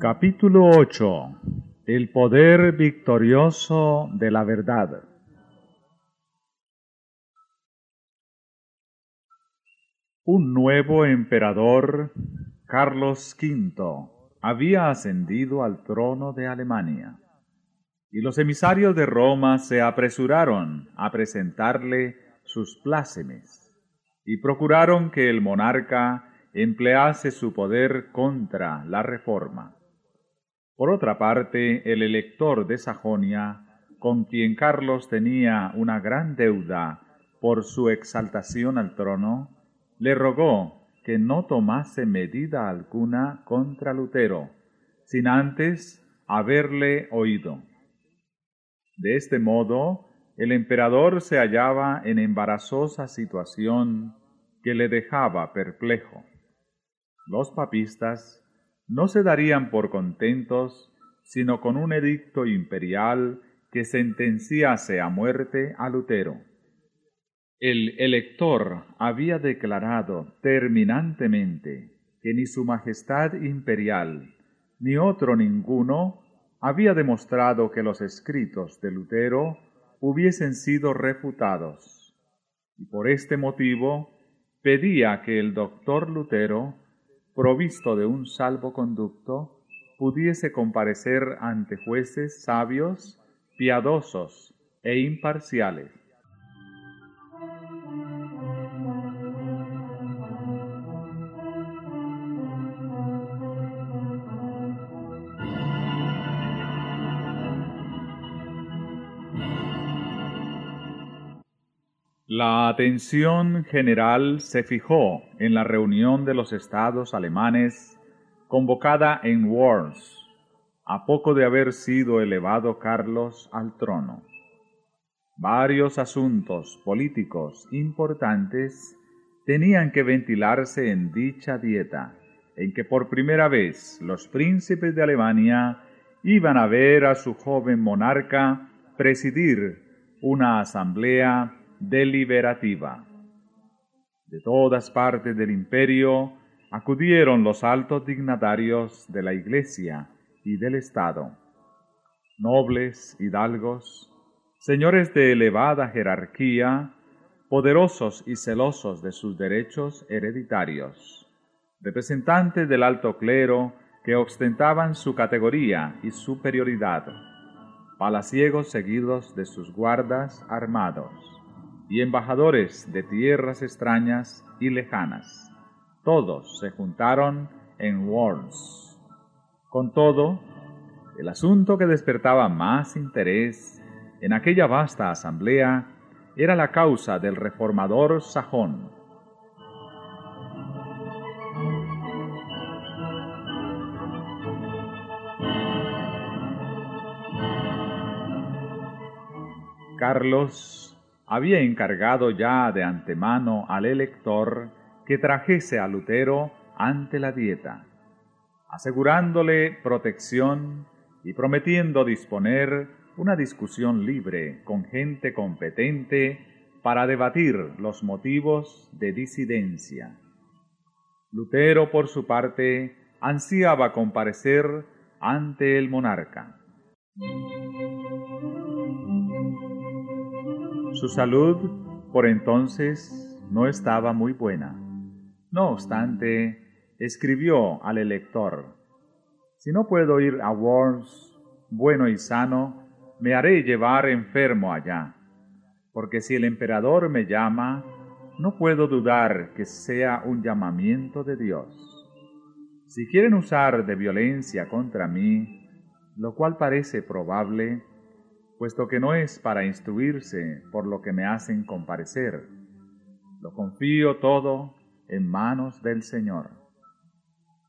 Capítulo 8 El poder victorioso de la verdad Un nuevo emperador, Carlos V, había ascendido al trono de Alemania, y los emisarios de Roma se apresuraron a presentarle sus plácemes, y procuraron que el monarca emplease su poder contra la reforma. Por otra parte, el elector de Sajonia, con quien Carlos tenía una gran deuda por su exaltación al trono, le rogó que no tomase medida alguna contra Lutero, sin antes haberle oído. De este modo, el emperador se hallaba en embarazosa situación que le dejaba perplejo. Los papistas no se darían por contentos sino con un edicto imperial que sentenciase a muerte a Lutero. El elector había declarado terminantemente que ni su Majestad Imperial ni otro ninguno había demostrado que los escritos de Lutero hubiesen sido refutados, y por este motivo pedía que el doctor Lutero, provisto de un salvoconducto, pudiese comparecer ante jueces sabios, piadosos e imparciales La atención general se fijó en la reunión de los estados alemanes convocada en Worms, a poco de haber sido elevado Carlos al trono. Varios asuntos políticos importantes tenían que ventilarse en dicha dieta, en que por primera vez los príncipes de Alemania iban a ver a su joven monarca presidir una asamblea deliberativa. De todas partes del imperio acudieron los altos dignatarios de la Iglesia y del Estado, nobles, hidalgos, señores de elevada jerarquía, poderosos y celosos de sus derechos hereditarios, representantes del alto clero que ostentaban su categoría y superioridad, palaciegos seguidos de sus guardas armados y embajadores de tierras extrañas y lejanas. Todos se juntaron en Worms. Con todo, el asunto que despertaba más interés en aquella vasta asamblea era la causa del reformador sajón. Carlos había encargado ya de antemano al elector que trajese a Lutero ante la dieta, asegurándole protección y prometiendo disponer una discusión libre con gente competente para debatir los motivos de disidencia. Lutero, por su parte, ansiaba comparecer ante el monarca. Su salud por entonces no estaba muy buena. No obstante, escribió al elector, Si no puedo ir a Worms bueno y sano, me haré llevar enfermo allá, porque si el emperador me llama, no puedo dudar que sea un llamamiento de Dios. Si quieren usar de violencia contra mí, lo cual parece probable, puesto que no es para instruirse por lo que me hacen comparecer. Lo confío todo en manos del Señor.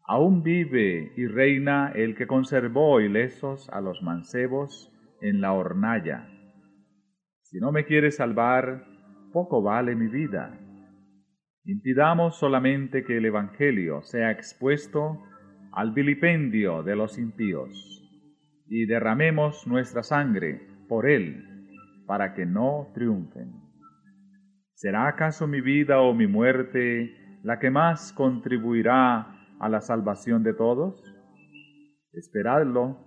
Aún vive y reina el que conservó ilesos a los mancebos en la hornalla. Si no me quiere salvar, poco vale mi vida. Impidamos solamente que el Evangelio sea expuesto al vilipendio de los impíos y derramemos nuestra sangre por Él, para que no triunfen. ¿Será acaso mi vida o mi muerte la que más contribuirá a la salvación de todos? Esperadlo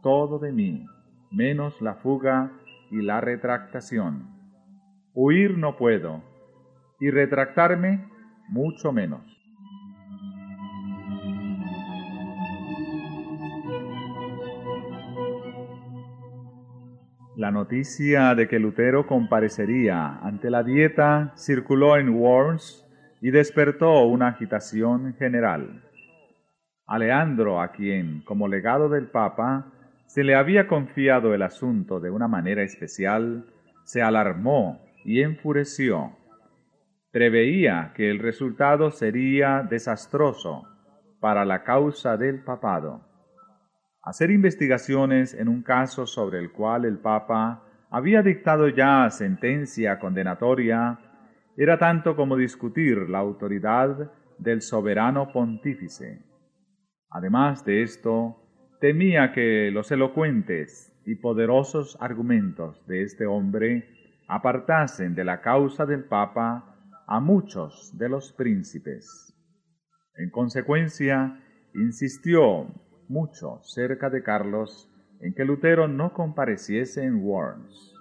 todo de mí, menos la fuga y la retractación. Huir no puedo, y retractarme mucho menos. La noticia de que Lutero comparecería ante la dieta circuló en Worms y despertó una agitación general. Aleandro, a quien, como legado del Papa, se le había confiado el asunto de una manera especial, se alarmó y enfureció. Preveía que el resultado sería desastroso para la causa del papado. Hacer investigaciones en un caso sobre el cual el Papa había dictado ya sentencia condenatoria era tanto como discutir la autoridad del soberano pontífice. Además de esto, temía que los elocuentes y poderosos argumentos de este hombre apartasen de la causa del Papa a muchos de los príncipes. En consecuencia, insistió mucho cerca de Carlos en que Lutero no compareciese en Worms.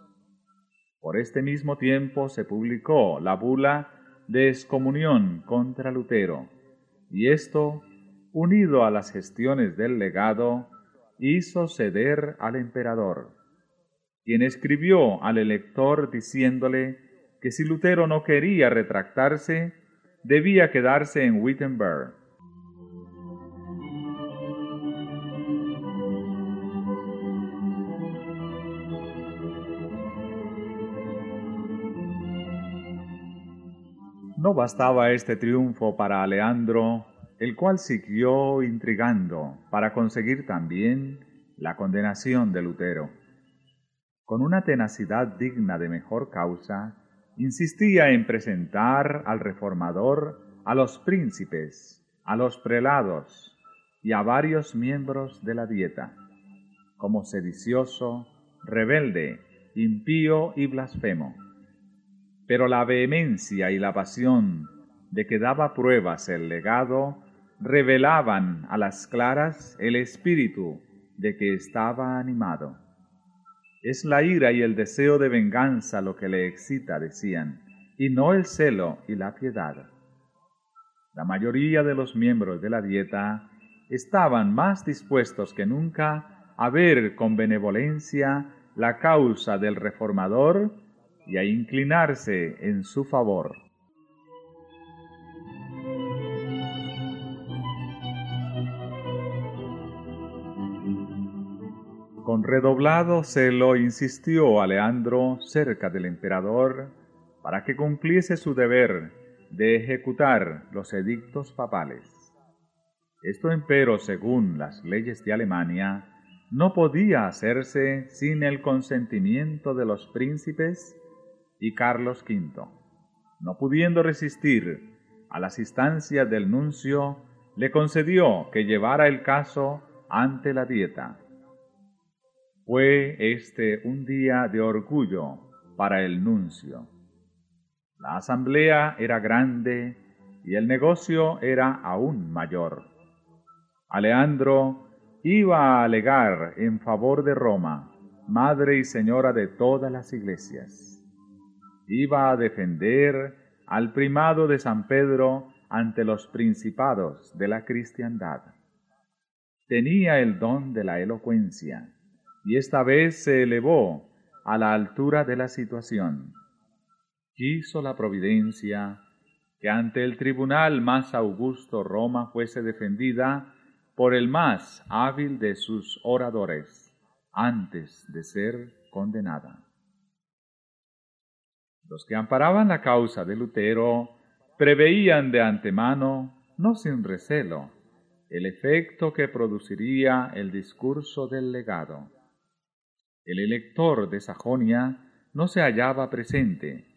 Por este mismo tiempo se publicó la bula de excomunión contra Lutero, y esto, unido a las gestiones del legado, hizo ceder al emperador, quien escribió al elector diciéndole que si Lutero no quería retractarse, debía quedarse en Wittenberg. No bastaba este triunfo para Aleandro el cual siguió intrigando para conseguir también la condenación de Lutero. Con una tenacidad digna de mejor causa, insistía en presentar al reformador a los príncipes, a los prelados y a varios miembros de la dieta, como sedicioso, rebelde, impío y blasfemo. Pero la vehemencia y la pasión de que daba pruebas el legado revelaban a las claras el espíritu de que estaba animado. Es la ira y el deseo de venganza lo que le excita, decían, y no el celo y la piedad. La mayoría de los miembros de la dieta estaban más dispuestos que nunca a ver con benevolencia la causa del reformador y a inclinarse en su favor. Con redoblado celo insistió Aleandro cerca del emperador para que cumpliese su deber de ejecutar los edictos papales. Esto empero, según las leyes de Alemania, no podía hacerse sin el consentimiento de los príncipes y Carlos V. No pudiendo resistir a las instancias del nuncio, le concedió que llevara el caso ante la dieta. Fue este un día de orgullo para el nuncio. La asamblea era grande y el negocio era aún mayor. Aleandro iba a alegar en favor de Roma, madre y señora de todas las iglesias. Iba a defender al primado de San Pedro ante los principados de la cristiandad. Tenía el don de la elocuencia y esta vez se elevó a la altura de la situación. Quiso la providencia que ante el tribunal más augusto Roma fuese defendida por el más hábil de sus oradores antes de ser condenada. Los que amparaban la causa de Lutero preveían de antemano, no sin recelo, el efecto que produciría el discurso del legado. El elector de Sajonia no se hallaba presente,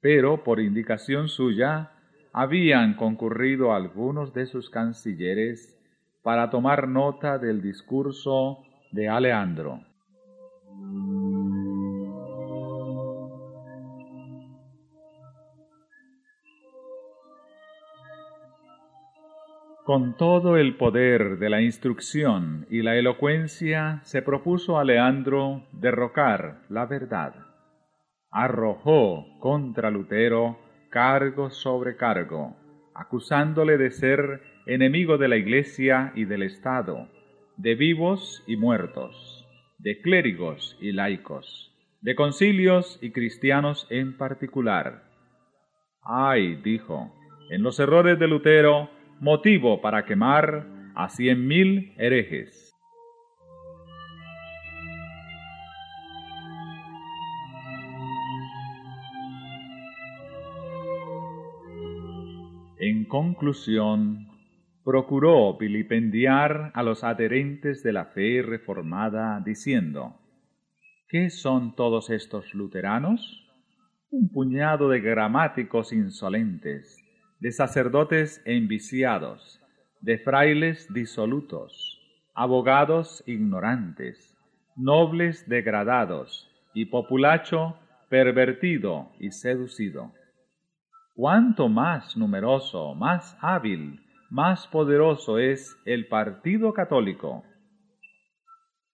pero por indicación suya habían concurrido algunos de sus cancilleres para tomar nota del discurso de Aleandro. Con todo el poder de la instrucción y la elocuencia se propuso a Leandro derrocar la verdad. Arrojó contra Lutero cargo sobre cargo, acusándole de ser enemigo de la Iglesia y del Estado, de vivos y muertos, de clérigos y laicos, de concilios y cristianos en particular. Ay, dijo, en los errores de Lutero, motivo para quemar a cien mil herejes. En conclusión, procuró vilipendiar a los adherentes de la fe reformada, diciendo, ¿Qué son todos estos luteranos? Un puñado de gramáticos insolentes, de sacerdotes enviciados, de frailes disolutos, abogados ignorantes, nobles degradados y populacho pervertido y seducido cuánto más numeroso, más hábil, más poderoso es el partido católico.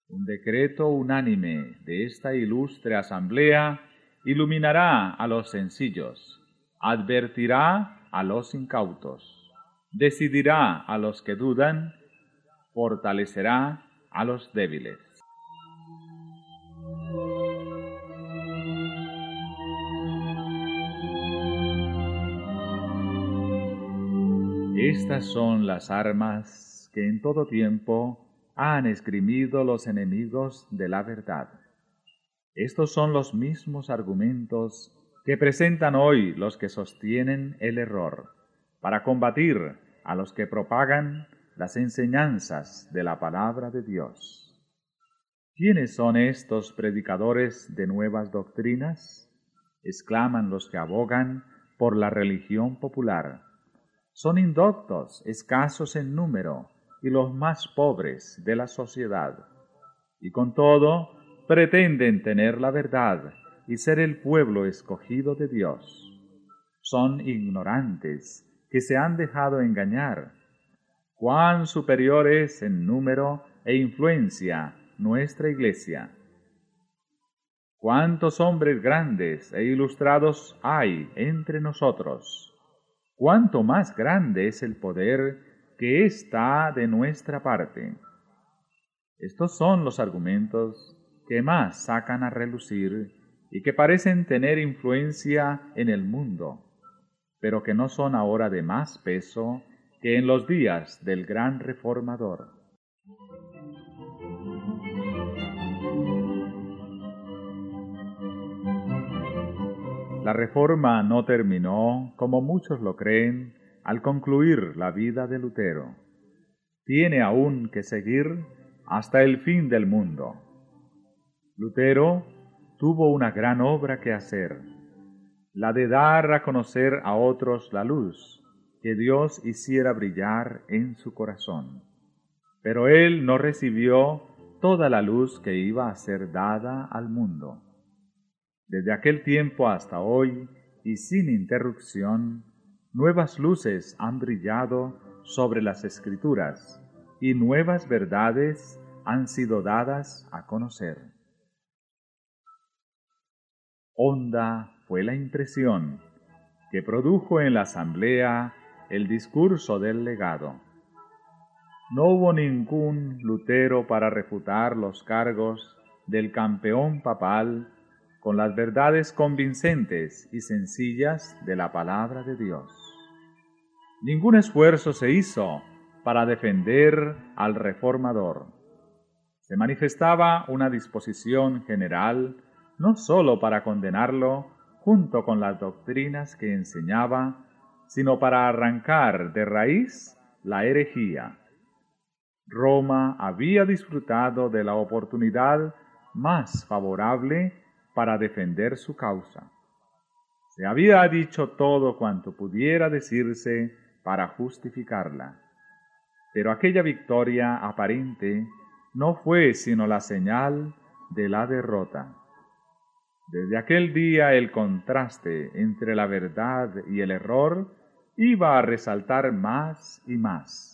Un decreto unánime de esta ilustre asamblea iluminará a los sencillos, advertirá a los incautos, decidirá a los que dudan, fortalecerá a los débiles. Estas son las armas que en todo tiempo han esgrimido los enemigos de la verdad. Estos son los mismos argumentos que presentan hoy los que sostienen el error, para combatir a los que propagan las enseñanzas de la palabra de Dios. ¿Quiénes son estos predicadores de nuevas doctrinas? exclaman los que abogan por la religión popular son indoctos, escasos en número y los más pobres de la sociedad. Y con todo, pretenden tener la verdad y ser el pueblo escogido de Dios. Son ignorantes que se han dejado engañar. Cuán superior es en número e influencia nuestra iglesia. Cuántos hombres grandes e ilustrados hay entre nosotros cuánto más grande es el poder que está de nuestra parte. Estos son los argumentos que más sacan a relucir y que parecen tener influencia en el mundo, pero que no son ahora de más peso que en los días del gran reformador. La reforma no terminó, como muchos lo creen, al concluir la vida de Lutero. Tiene aún que seguir hasta el fin del mundo. Lutero tuvo una gran obra que hacer, la de dar a conocer a otros la luz que Dios hiciera brillar en su corazón. Pero él no recibió toda la luz que iba a ser dada al mundo. Desde aquel tiempo hasta hoy, y sin interrupción, nuevas luces han brillado sobre las escrituras, y nuevas verdades han sido dadas a conocer. Honda fue la impresión que produjo en la asamblea el discurso del legado. No hubo ningún Lutero para refutar los cargos del campeón papal con las verdades convincentes y sencillas de la palabra de Dios. Ningún esfuerzo se hizo para defender al reformador. Se manifestaba una disposición general no sólo para condenarlo junto con las doctrinas que enseñaba, sino para arrancar de raíz la herejía. Roma había disfrutado de la oportunidad más favorable para defender su causa. Se había dicho todo cuanto pudiera decirse para justificarla. Pero aquella victoria aparente no fue sino la señal de la derrota. Desde aquel día el contraste entre la verdad y el error iba a resaltar más y más.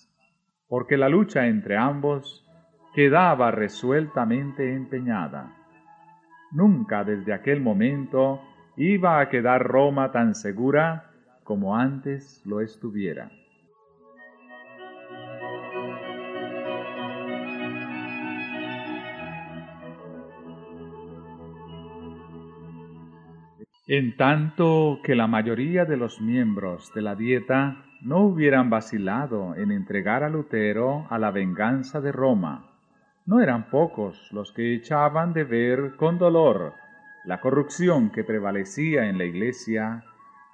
porque la lucha entre ambos quedaba resueltamente empeñada. Nunca desde aquel momento iba a quedar Roma tan segura como antes lo estuviera. En tanto que la mayoría de los miembros de la dieta no hubieran vacilado en entregar a Lutero a la venganza de Roma, no eran pocos los que echaban de ver con dolor la corrupción que prevalecía en la Iglesia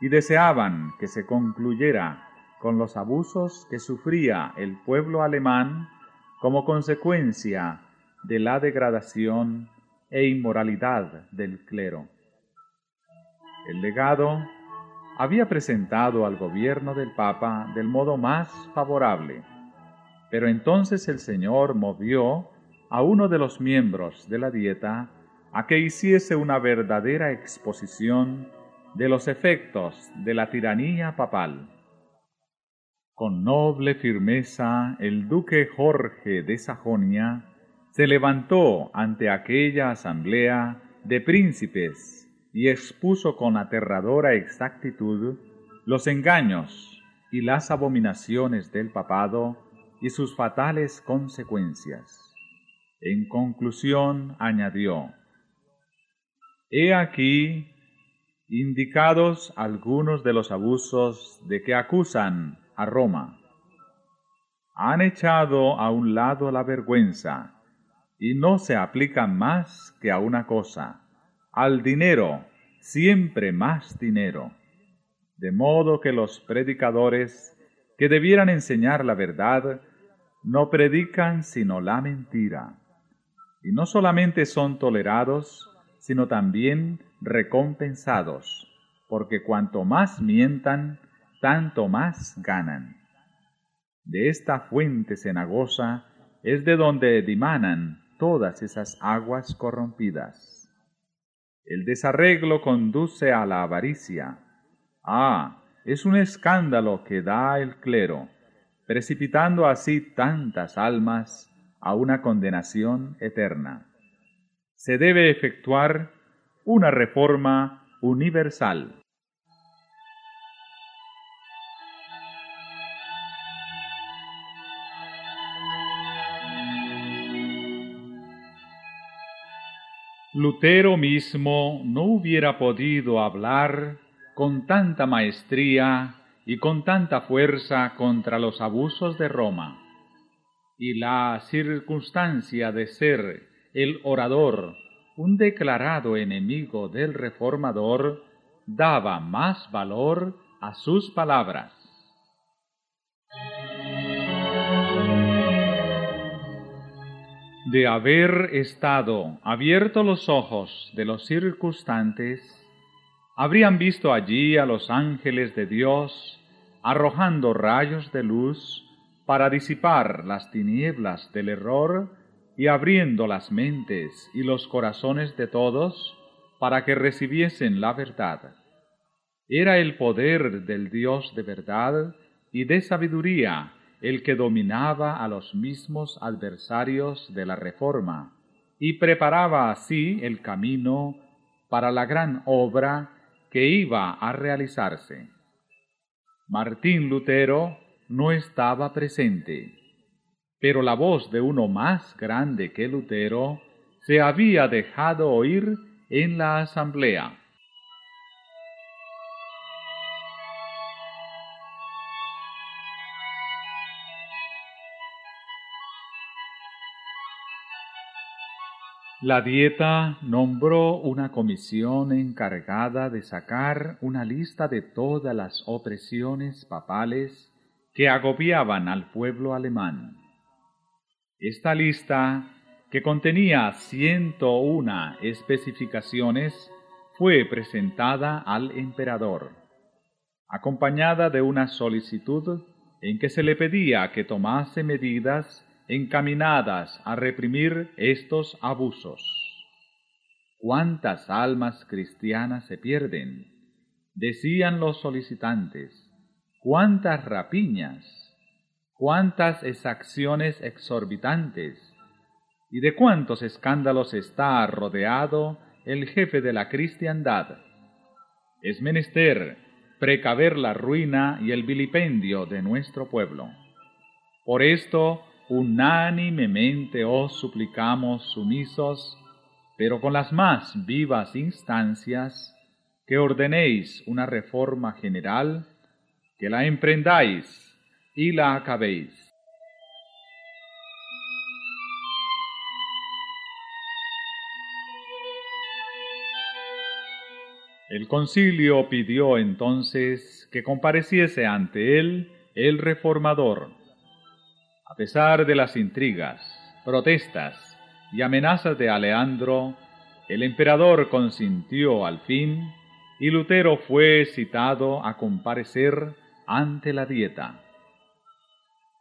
y deseaban que se concluyera con los abusos que sufría el pueblo alemán como consecuencia de la degradación e inmoralidad del clero. El legado había presentado al gobierno del Papa del modo más favorable, pero entonces el Señor movió a uno de los miembros de la dieta a que hiciese una verdadera exposición de los efectos de la tiranía papal. Con noble firmeza el duque Jorge de Sajonia se levantó ante aquella asamblea de príncipes y expuso con aterradora exactitud los engaños y las abominaciones del papado y sus fatales consecuencias. En conclusión añadió, He aquí indicados algunos de los abusos de que acusan a Roma. Han echado a un lado la vergüenza y no se aplican más que a una cosa, al dinero, siempre más dinero. De modo que los predicadores que debieran enseñar la verdad no predican sino la mentira. Y no solamente son tolerados, sino también recompensados, porque cuanto más mientan, tanto más ganan. De esta fuente cenagosa es de donde dimanan todas esas aguas corrompidas. El desarreglo conduce a la avaricia. Ah, es un escándalo que da el clero, precipitando así tantas almas a una condenación eterna. Se debe efectuar una reforma universal. Lutero mismo no hubiera podido hablar con tanta maestría y con tanta fuerza contra los abusos de Roma. Y la circunstancia de ser el orador un declarado enemigo del reformador daba más valor a sus palabras. De haber estado abiertos los ojos de los circunstantes, habrían visto allí a los ángeles de Dios arrojando rayos de luz para disipar las tinieblas del error y abriendo las mentes y los corazones de todos para que recibiesen la verdad. Era el poder del Dios de verdad y de sabiduría el que dominaba a los mismos adversarios de la Reforma y preparaba así el camino para la gran obra que iba a realizarse. Martín Lutero no estaba presente, pero la voz de uno más grande que Lutero se había dejado oír en la asamblea. La dieta nombró una comisión encargada de sacar una lista de todas las opresiones papales que agobiaban al pueblo alemán. Esta lista, que contenía ciento una especificaciones, fue presentada al emperador, acompañada de una solicitud en que se le pedía que tomase medidas encaminadas a reprimir estos abusos. ¿Cuántas almas cristianas se pierden? Decían los solicitantes. ¿Cuántas rapiñas? cuántas exacciones exorbitantes y de cuántos escándalos está rodeado el jefe de la cristiandad. Es menester precaver la ruina y el vilipendio de nuestro pueblo. Por esto, unánimemente os suplicamos sumisos, pero con las más vivas instancias, que ordenéis una reforma general, que la emprendáis y la acabéis. El concilio pidió entonces que compareciese ante él el reformador. A pesar de las intrigas, protestas y amenazas de Aleandro, el emperador consintió al fin y Lutero fue citado a comparecer ante la dieta.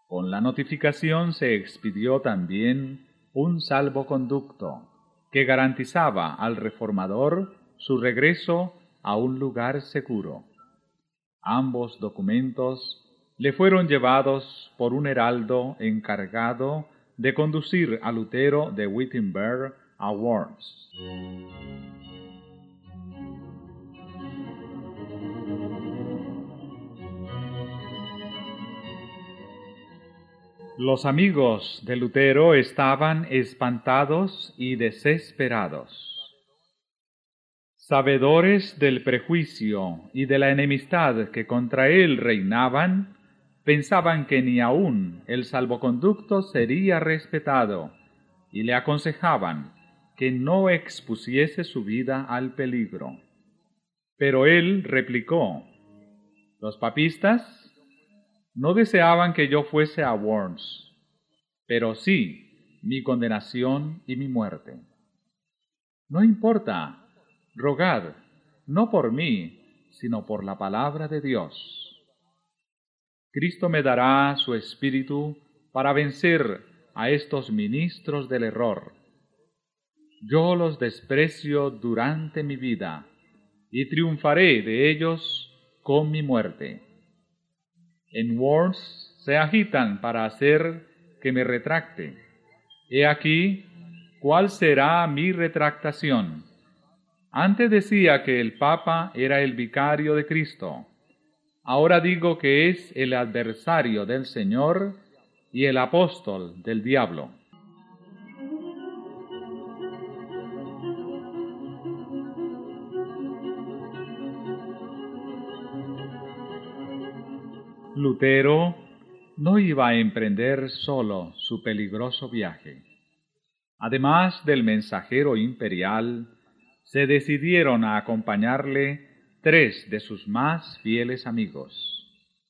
Con la notificación se expidió también un salvoconducto que garantizaba al reformador su regreso a un lugar seguro. Ambos documentos le fueron llevados por un heraldo encargado de conducir a Lutero de Wittenberg a Worms. Los amigos de Lutero estaban espantados y desesperados. Sabedores del prejuicio y de la enemistad que contra él reinaban, pensaban que ni aun el salvoconducto sería respetado y le aconsejaban que no expusiese su vida al peligro. Pero él replicó, los papistas no deseaban que yo fuese a Worms, pero sí mi condenación y mi muerte. No importa, rogad, no por mí, sino por la palabra de Dios. Cristo me dará su espíritu para vencer a estos ministros del error. Yo los desprecio durante mi vida y triunfaré de ellos con mi muerte en Words se agitan para hacer que me retracte. He aquí cuál será mi retractación. Antes decía que el Papa era el vicario de Cristo. Ahora digo que es el adversario del Señor y el apóstol del diablo. Lutero no iba a emprender solo su peligroso viaje. Además del mensajero imperial, se decidieron a acompañarle tres de sus más fieles amigos.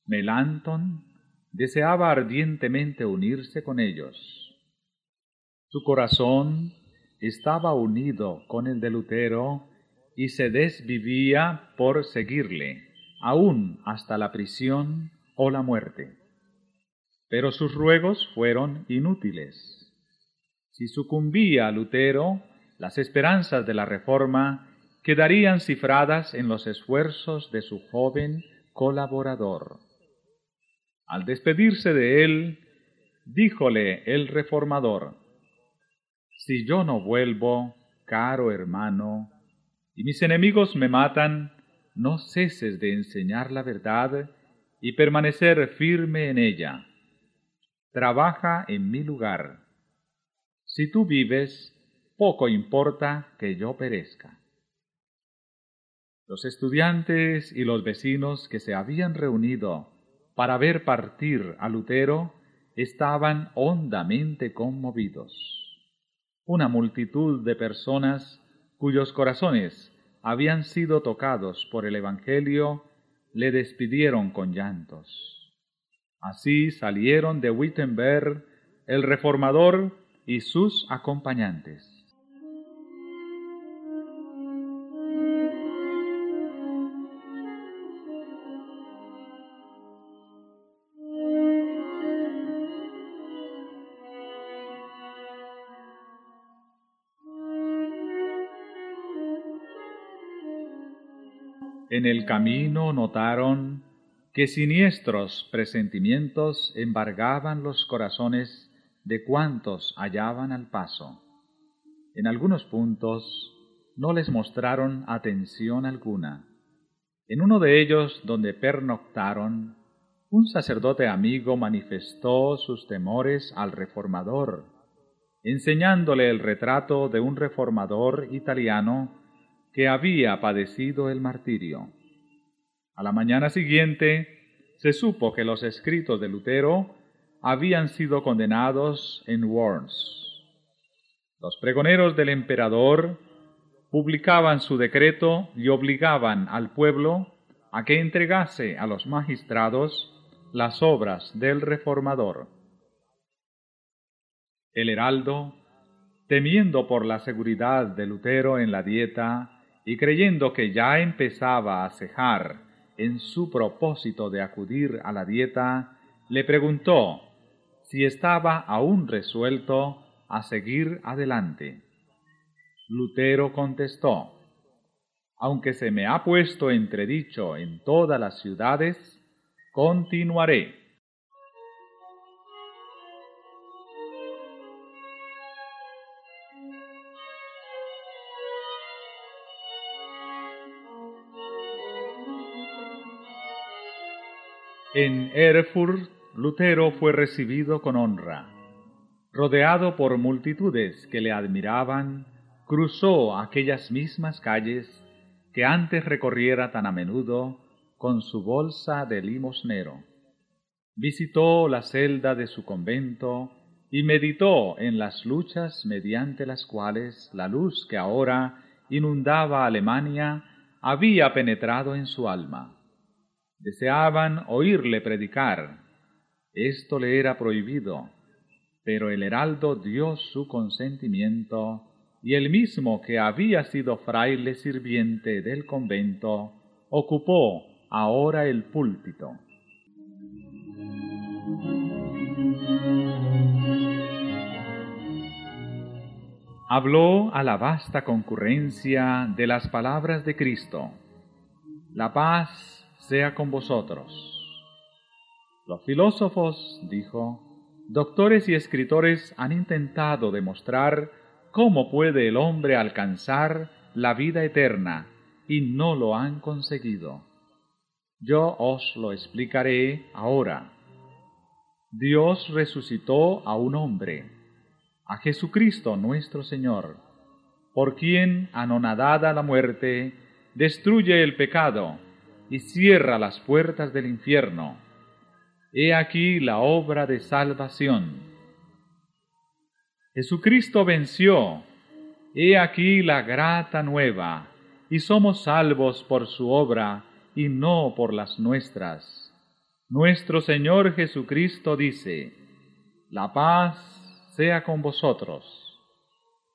Melanton deseaba ardientemente unirse con ellos. Su corazón estaba unido con el de Lutero y se desvivía por seguirle, aún hasta la prisión o la muerte. Pero sus ruegos fueron inútiles. Si sucumbía Lutero, las esperanzas de la Reforma quedarían cifradas en los esfuerzos de su joven colaborador. Al despedirse de él, díjole el reformador, Si yo no vuelvo, caro hermano, y mis enemigos me matan, no ceses de enseñar la verdad y permanecer firme en ella. Trabaja en mi lugar. Si tú vives, poco importa que yo perezca. Los estudiantes y los vecinos que se habían reunido para ver partir a Lutero estaban hondamente conmovidos. Una multitud de personas cuyos corazones habían sido tocados por el Evangelio le despidieron con llantos. Así salieron de Wittenberg el reformador y sus acompañantes. En el camino notaron que siniestros presentimientos embargaban los corazones de cuantos hallaban al paso. En algunos puntos no les mostraron atención alguna. En uno de ellos, donde pernoctaron, un sacerdote amigo manifestó sus temores al reformador, enseñándole el retrato de un reformador italiano que había padecido el martirio. A la mañana siguiente se supo que los escritos de Lutero habían sido condenados en Worms. Los pregoneros del emperador publicaban su decreto y obligaban al pueblo a que entregase a los magistrados las obras del reformador. El heraldo, temiendo por la seguridad de Lutero en la dieta y creyendo que ya empezaba a cejar en su propósito de acudir a la dieta, le preguntó si estaba aún resuelto a seguir adelante. Lutero contestó, aunque se me ha puesto entredicho en todas las ciudades, continuaré. En Erfurt, Lutero fue recibido con honra. Rodeado por multitudes que le admiraban, cruzó aquellas mismas calles que antes recorriera tan a menudo con su bolsa de limosnero. Visitó la celda de su convento y meditó en las luchas mediante las cuales la luz que ahora inundaba Alemania había penetrado en su alma. Deseaban oírle predicar. Esto le era prohibido, pero el heraldo dio su consentimiento y el mismo que había sido fraile sirviente del convento ocupó ahora el púlpito. Habló a la vasta concurrencia de las palabras de Cristo. La paz sea con vosotros. Los filósofos, dijo, doctores y escritores han intentado demostrar cómo puede el hombre alcanzar la vida eterna y no lo han conseguido. Yo os lo explicaré ahora. Dios resucitó a un hombre, a Jesucristo nuestro Señor, por quien, anonadada la muerte, destruye el pecado y cierra las puertas del infierno. He aquí la obra de salvación. Jesucristo venció. He aquí la grata nueva, y somos salvos por su obra y no por las nuestras. Nuestro Señor Jesucristo dice, La paz sea con vosotros.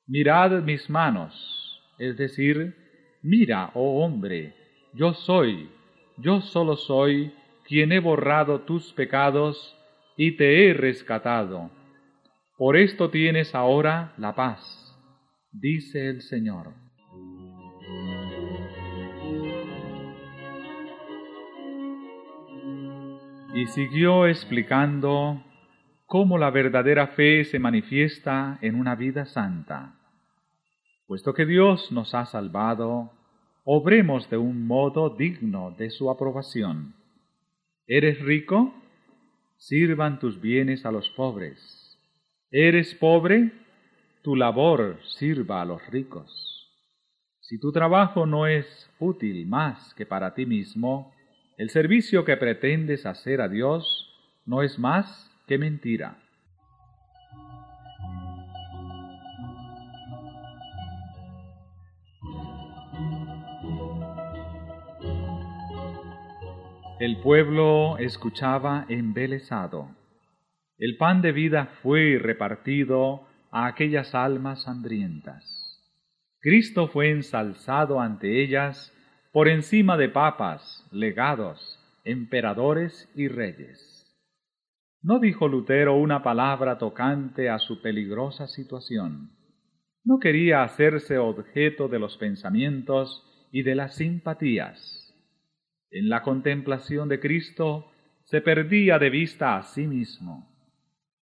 Mirad mis manos, es decir, mira, oh hombre, yo soy yo solo soy quien he borrado tus pecados y te he rescatado. Por esto tienes ahora la paz, dice el Señor. Y siguió explicando cómo la verdadera fe se manifiesta en una vida santa. Puesto que Dios nos ha salvado, obremos de un modo digno de su aprobación. ¿Eres rico? Sirvan tus bienes a los pobres. ¿Eres pobre? Tu labor sirva a los ricos. Si tu trabajo no es útil más que para ti mismo, el servicio que pretendes hacer a Dios no es más que mentira. El pueblo escuchaba embelesado. El pan de vida fue repartido a aquellas almas hambrientas. Cristo fue ensalzado ante ellas por encima de papas, legados, emperadores y reyes. No dijo Lutero una palabra tocante a su peligrosa situación. No quería hacerse objeto de los pensamientos y de las simpatías En la contemplación de Cristo se perdía de vista a sí mismo,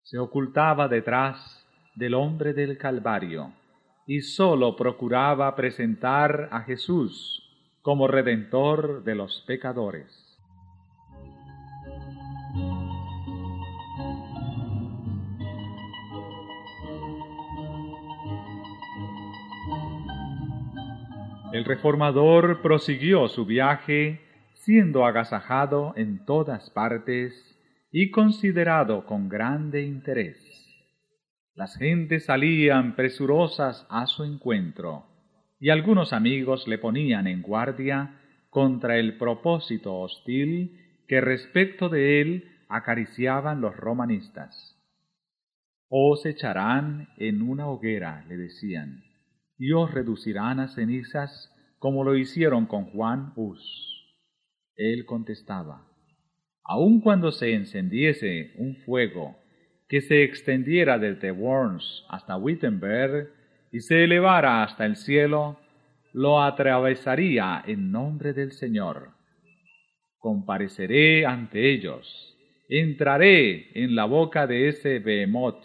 se ocultaba detrás del hombre del Calvario y sólo procuraba presentar a Jesús como redentor de los pecadores. El reformador prosiguió su viaje siendo agasajado en todas partes y considerado con grande interés. Las gentes salían presurosas a su encuentro, y algunos amigos le ponían en guardia contra el propósito hostil que respecto de él acariciaban los romanistas. Os echarán en una hoguera, le decían, y os reducirán a cenizas como lo hicieron con Juan Hus. Él contestaba, aun cuando se encendiese un fuego que se extendiera desde Worms hasta Wittenberg y se elevara hasta el cielo, lo atravesaría en nombre del Señor. Compareceré ante ellos, entraré en la boca de ese behemoth,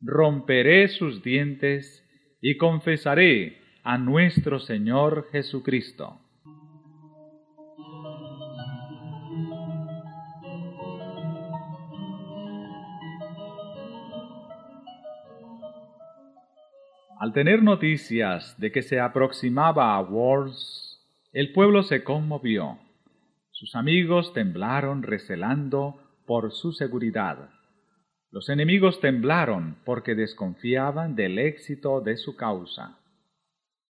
romperé sus dientes y confesaré a nuestro Señor Jesucristo. Al tener noticias de que se aproximaba a Worms, el pueblo se conmovió. Sus amigos temblaron recelando por su seguridad. Los enemigos temblaron porque desconfiaban del éxito de su causa.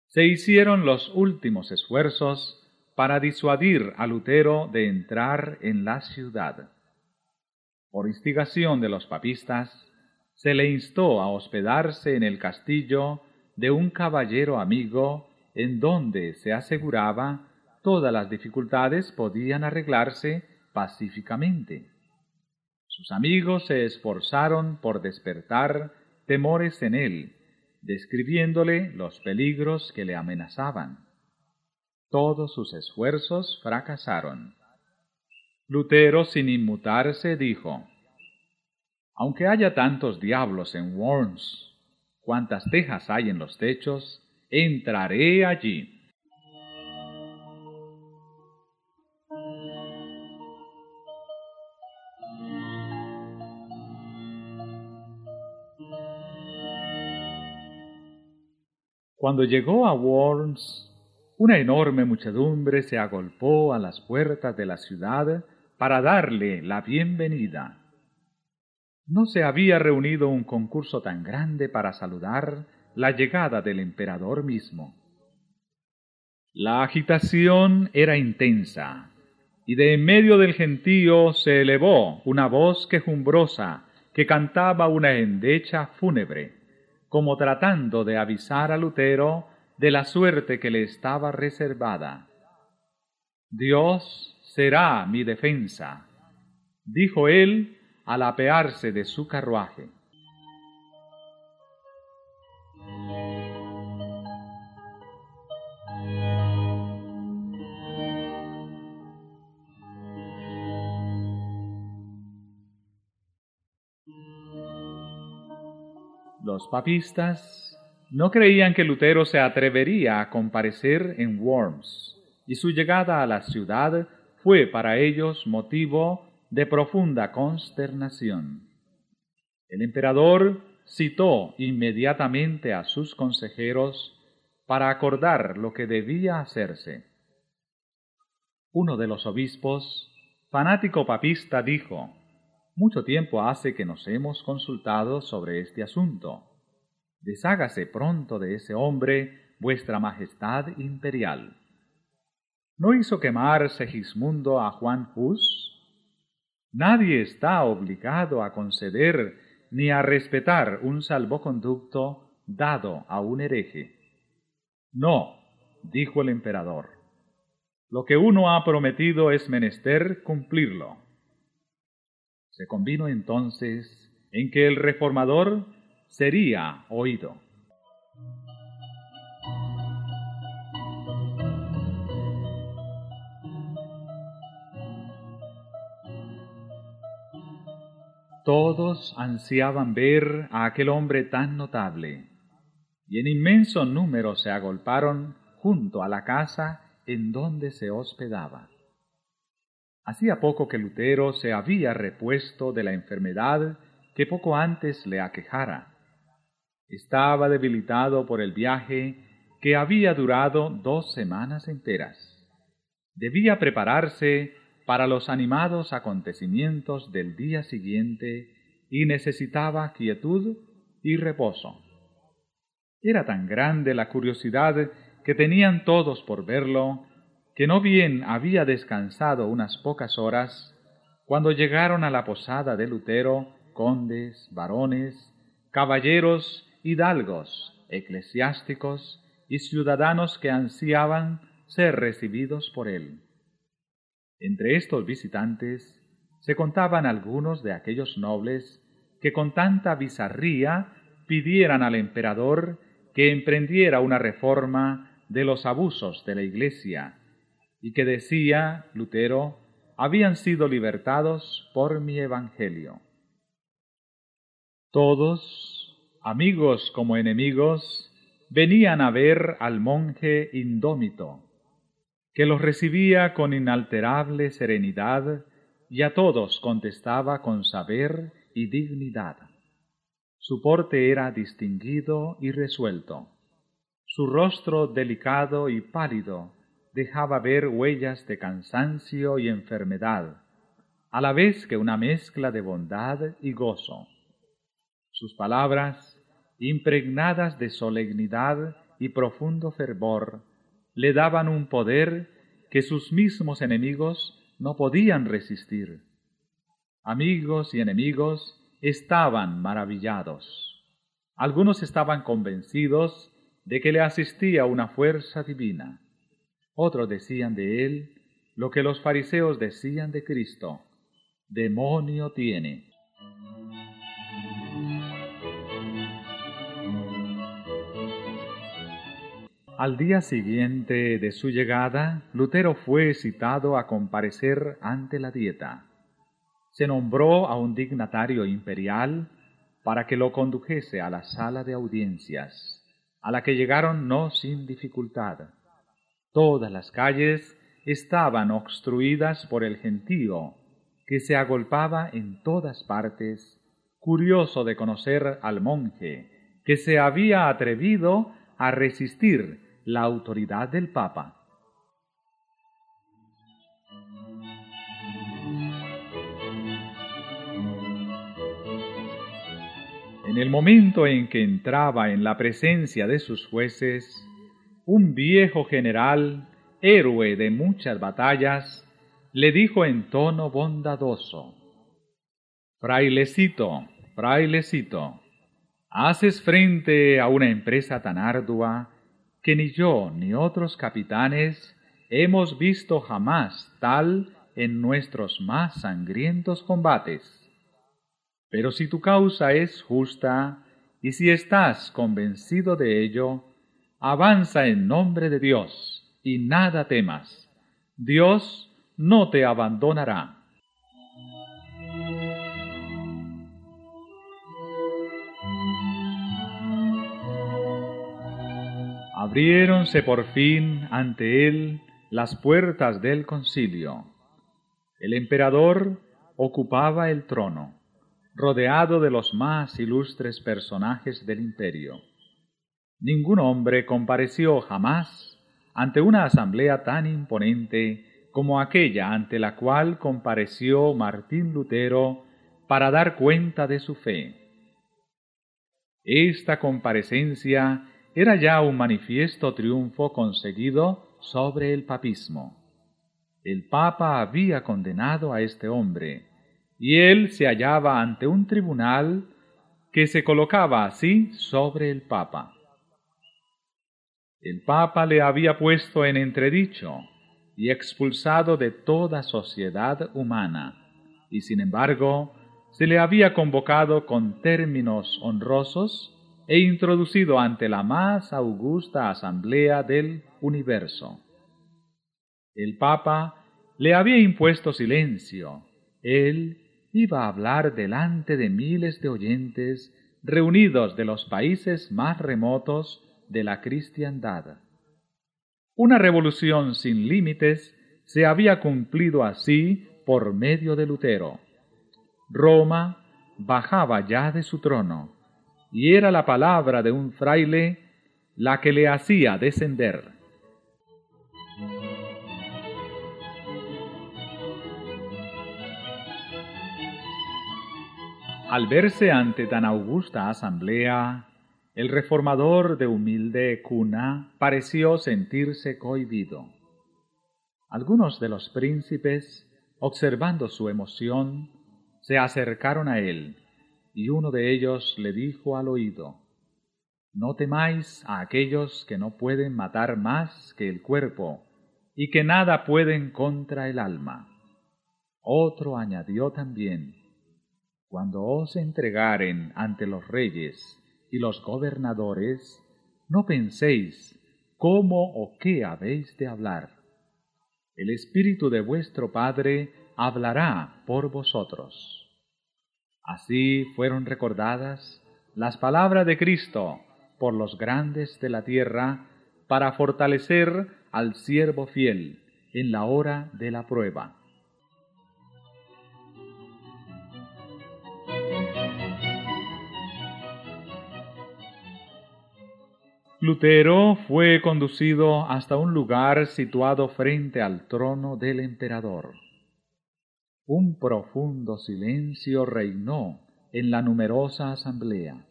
Se hicieron los últimos esfuerzos para disuadir a Lutero de entrar en la ciudad. Por instigación de los papistas, se le instó a hospedarse en el castillo de un caballero amigo en donde se aseguraba todas las dificultades podían arreglarse pacíficamente. Sus amigos se esforzaron por despertar temores en él, describiéndole los peligros que le amenazaban. Todos sus esfuerzos fracasaron. Lutero, sin inmutarse, dijo, Aunque haya tantos diablos en Worms, cuantas tejas hay en los techos, entraré allí Cuando llegó a Worms, una enorme muchedumbre se agolpó a las puertas de la ciudad para darle la bienvenida. No se había reunido un concurso tan grande para saludar la llegada del emperador mismo. La agitación era intensa, y de en medio del gentío se elevó una voz quejumbrosa que cantaba una endecha fúnebre como tratando de avisar a Lutero de la suerte que le estaba reservada. Dios será mi defensa, dijo él al apearse de su carruaje. Los papistas no creían que Lutero se atrevería a comparecer en Worms, y su llegada a la ciudad fue para ellos motivo de profunda consternación. El emperador citó inmediatamente a sus consejeros para acordar lo que debía hacerse. Uno de los obispos, fanático papista, dijo, mucho tiempo hace que nos hemos consultado sobre este asunto. Deshágase pronto de ese hombre vuestra Majestad Imperial. ¿No hizo quemar Segismundo a Juan Hus? Nadie está obligado a conceder ni a respetar un salvoconducto dado a un hereje. No, dijo el emperador. Lo que uno ha prometido es menester cumplirlo. Se convino entonces en que el reformador sería oído. Todos ansiaban ver a aquel hombre tan notable, y en inmenso número se agolparon junto a la casa en donde se hospedaba. Hacía poco que Lutero se había repuesto de la enfermedad que poco antes le aquejara. Estaba debilitado por el viaje que había durado dos semanas enteras. Debía prepararse para los animados acontecimientos del día siguiente y necesitaba quietud y reposo. Era tan grande la curiosidad que tenían todos por verlo, que no bien había descansado unas pocas horas, cuando llegaron a la posada de Lutero condes, varones, caballeros, hidalgos, eclesiásticos y ciudadanos que ansiaban ser recibidos por él. Entre estos visitantes se contaban algunos de aquellos nobles que con tanta bizarría pidieran al emperador que emprendiera una reforma de los abusos de la Iglesia, y que decía Lutero, habían sido libertados por mi Evangelio. Todos, amigos como enemigos, venían a ver al monje indómito, que los recibía con inalterable serenidad y a todos contestaba con saber y dignidad. Su porte era distinguido y resuelto. Su rostro delicado y pálido dejaba ver huellas de cansancio y enfermedad, a la vez que una mezcla de bondad y gozo. Sus palabras, impregnadas de solemnidad y profundo fervor, le daban un poder que sus mismos enemigos no podían resistir. Amigos y enemigos estaban maravillados. Algunos estaban convencidos de que le asistía una fuerza divina. Otros decían de él lo que los fariseos decían de Cristo, demonio tiene. Al día siguiente de su llegada, Lutero fue citado a comparecer ante la dieta. Se nombró a un dignatario imperial para que lo condujese a la sala de audiencias, a la que llegaron no sin dificultad. Todas las calles estaban obstruidas por el gentío, que se agolpaba en todas partes, curioso de conocer al monje, que se había atrevido a resistir la autoridad del Papa. En el momento en que entraba en la presencia de sus jueces, un viejo general, héroe de muchas batallas, le dijo en tono bondadoso, Frailecito, frailecito, haces frente a una empresa tan ardua que ni yo ni otros capitanes hemos visto jamás tal en nuestros más sangrientos combates. Pero si tu causa es justa, y si estás convencido de ello, avanza en nombre de Dios, y nada temas. Dios no te abandonará. Abriéronse por fin ante él las puertas del concilio. El emperador ocupaba el trono, rodeado de los más ilustres personajes del imperio. Ningún hombre compareció jamás ante una asamblea tan imponente como aquella ante la cual compareció Martín Lutero para dar cuenta de su fe. Esta comparecencia era ya un manifiesto triunfo conseguido sobre el papismo. El Papa había condenado a este hombre, y él se hallaba ante un tribunal que se colocaba así sobre el Papa. El Papa le había puesto en entredicho y expulsado de toda sociedad humana, y sin embargo se le había convocado con términos honrosos e introducido ante la más augusta asamblea del universo. El Papa le había impuesto silencio, él iba a hablar delante de miles de oyentes reunidos de los países más remotos de la cristiandad. Una revolución sin límites se había cumplido así por medio de Lutero. Roma bajaba ya de su trono, y era la palabra de un fraile la que le hacía descender. Al verse ante tan augusta asamblea, el reformador de humilde cuna pareció sentirse cohibido. Algunos de los príncipes, observando su emoción, se acercaron a él, y uno de ellos le dijo al oído, No temáis a aquellos que no pueden matar más que el cuerpo, y que nada pueden contra el alma. Otro añadió también, Cuando os entregaren ante los reyes y los gobernadores, no penséis cómo o qué habéis de hablar. El Espíritu de vuestro Padre hablará por vosotros. Así fueron recordadas las palabras de Cristo por los grandes de la tierra para fortalecer al siervo fiel en la hora de la prueba. Lutero fue conducido hasta un lugar situado frente al trono del emperador. Un profundo silencio reinó en la numerosa asamblea.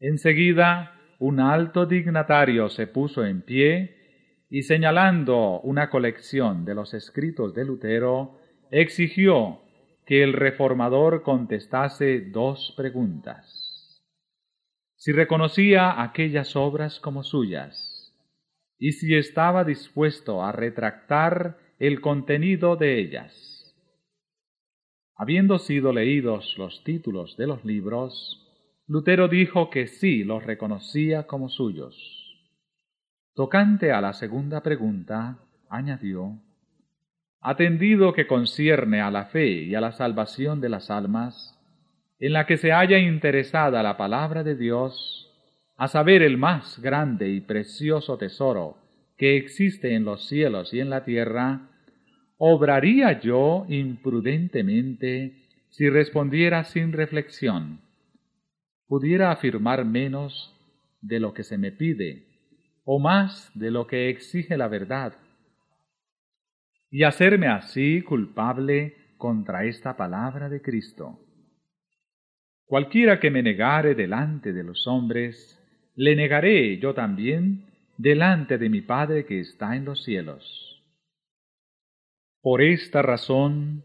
Enseguida, un alto dignatario se puso en pie y señalando una colección de los escritos de Lutero, exigió que el reformador contestase dos preguntas si reconocía aquellas obras como suyas y si estaba dispuesto a retractar el contenido de ellas. Habiendo sido leídos los títulos de los libros, Lutero dijo que sí los reconocía como suyos. Tocante a la segunda pregunta, añadió, Atendido que concierne a la fe y a la salvación de las almas, en la que se haya interesada la palabra de Dios, a saber el más grande y precioso tesoro que existe en los cielos y en la tierra, ¿obraría yo imprudentemente si respondiera sin reflexión? ¿Pudiera afirmar menos de lo que se me pide o más de lo que exige la verdad? Y hacerme así culpable contra esta palabra de Cristo. Cualquiera que me negare delante de los hombres, le negaré yo también delante de mi Padre que está en los cielos. Por esta razón,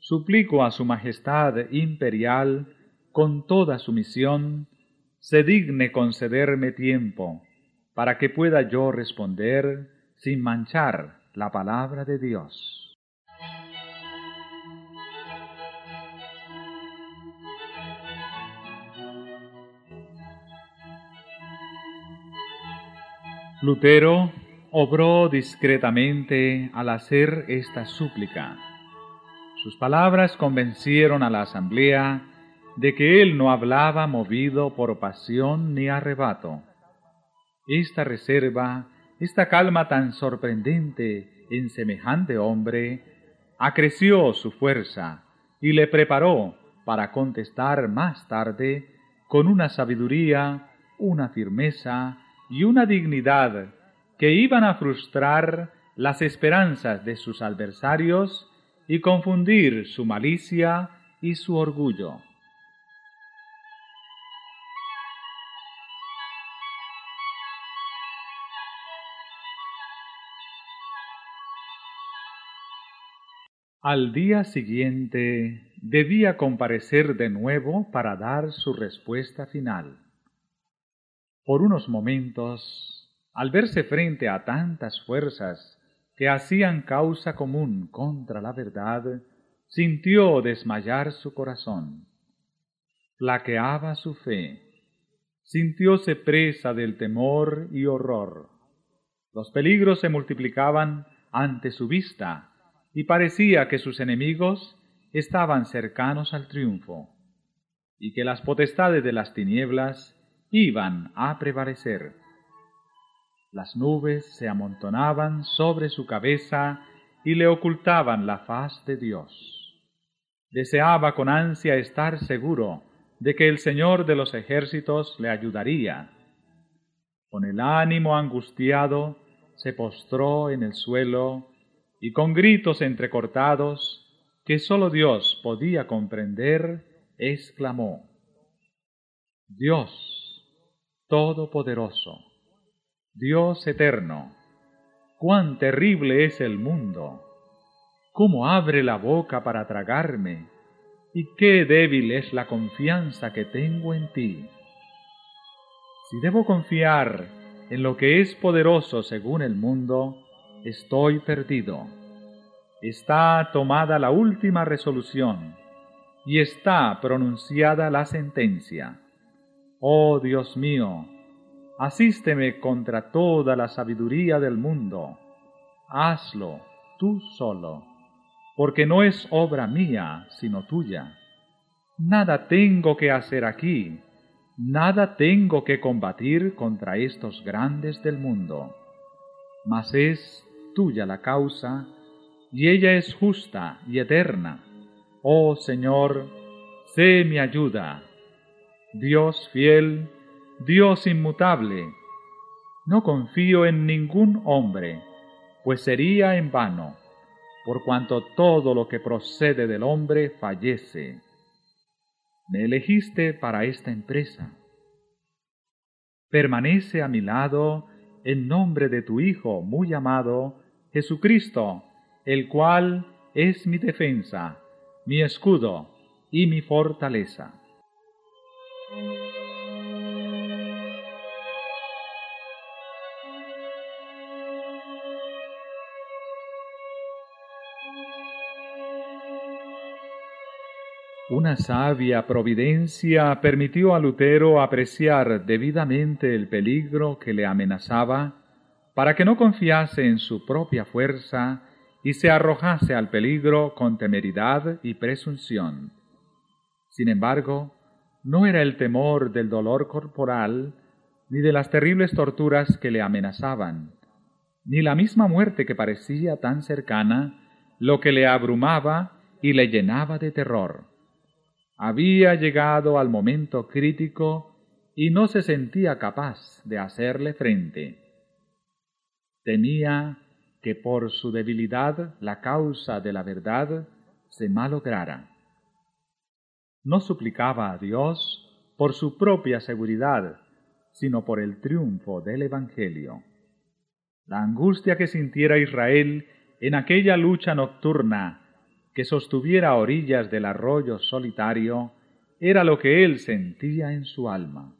suplico a Su Majestad Imperial, con toda sumisión, se digne concederme tiempo, para que pueda yo responder sin manchar la palabra de Dios. Lutero obró discretamente al hacer esta súplica. Sus palabras convencieron a la asamblea de que él no hablaba movido por pasión ni arrebato. Esta reserva, esta calma tan sorprendente en semejante hombre, acreció su fuerza y le preparó para contestar más tarde con una sabiduría, una firmeza y una dignidad que iban a frustrar las esperanzas de sus adversarios y confundir su malicia y su orgullo. Al día siguiente debía comparecer de nuevo para dar su respuesta final. Por unos momentos, al verse frente a tantas fuerzas que hacían causa común contra la verdad, sintió desmayar su corazón. Flaqueaba su fe. Sintióse presa del temor y horror. Los peligros se multiplicaban ante su vista y parecía que sus enemigos estaban cercanos al triunfo, y que las potestades de las tinieblas iban a prevalecer. Las nubes se amontonaban sobre su cabeza y le ocultaban la faz de Dios. Deseaba con ansia estar seguro de que el Señor de los ejércitos le ayudaría. Con el ánimo angustiado, se postró en el suelo y con gritos entrecortados que sólo Dios podía comprender, exclamó, Dios Todopoderoso, Dios eterno, cuán terrible es el mundo, cómo abre la boca para tragarme, y qué débil es la confianza que tengo en ti. Si debo confiar en lo que es poderoso según el mundo, estoy perdido. Está tomada la última resolución y está pronunciada la sentencia. Oh Dios mío, asísteme contra toda la sabiduría del mundo. Hazlo tú solo, porque no es obra mía, sino tuya. Nada tengo que hacer aquí, nada tengo que combatir contra estos grandes del mundo. Mas es tuya la causa, y ella es justa y eterna. Oh Señor, sé mi ayuda. Dios fiel, Dios inmutable. No confío en ningún hombre, pues sería en vano, por cuanto todo lo que procede del hombre fallece. Me elegiste para esta empresa. Permanece a mi lado en nombre de tu Hijo muy amado, Jesucristo, el cual es mi defensa, mi escudo y mi fortaleza. Una sabia providencia permitió a Lutero apreciar debidamente el peligro que le amenazaba para que no confiase en su propia fuerza y se arrojase al peligro con temeridad y presunción. Sin embargo, no era el temor del dolor corporal, ni de las terribles torturas que le amenazaban, ni la misma muerte que parecía tan cercana, lo que le abrumaba y le llenaba de terror. Había llegado al momento crítico y no se sentía capaz de hacerle frente. Temía que por su debilidad la causa de la verdad se malograra. No suplicaba a Dios por su propia seguridad, sino por el triunfo del Evangelio. La angustia que sintiera Israel en aquella lucha nocturna que sostuviera a orillas del arroyo solitario era lo que él sentía en su alma.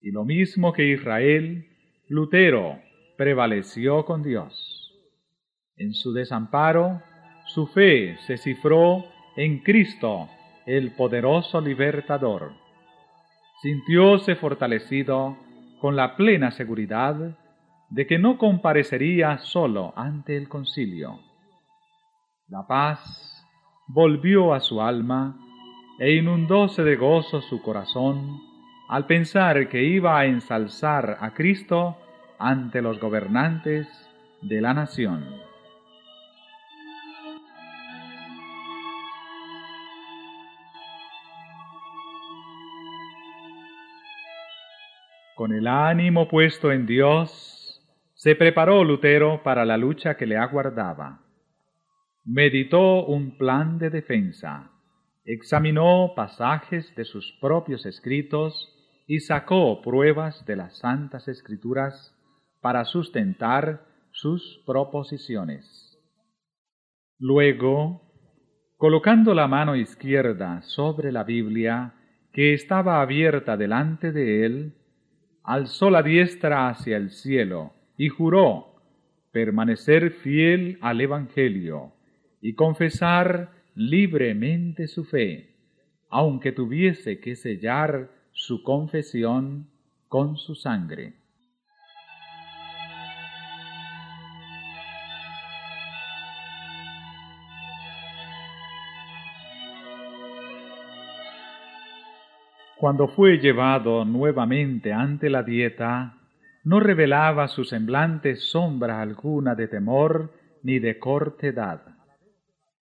Y lo mismo que Israel, Lutero prevaleció con Dios. En su desamparo, su fe se cifró en Cristo, el poderoso libertador. Sintióse fortalecido con la plena seguridad de que no comparecería solo ante el concilio. La paz volvió a su alma e inundóse de gozo su corazón al pensar que iba a ensalzar a Cristo ante los gobernantes de la nación. Con el ánimo puesto en Dios, se preparó Lutero para la lucha que le aguardaba. Meditó un plan de defensa, examinó pasajes de sus propios escritos y sacó pruebas de las santas escrituras para sustentar sus proposiciones. Luego, colocando la mano izquierda sobre la Biblia, que estaba abierta delante de él, alzó la diestra hacia el cielo y juró permanecer fiel al Evangelio y confesar libremente su fe, aunque tuviese que sellar su confesión con su sangre. Cuando fue llevado nuevamente ante la dieta, no revelaba su semblante sombra alguna de temor ni de cortedad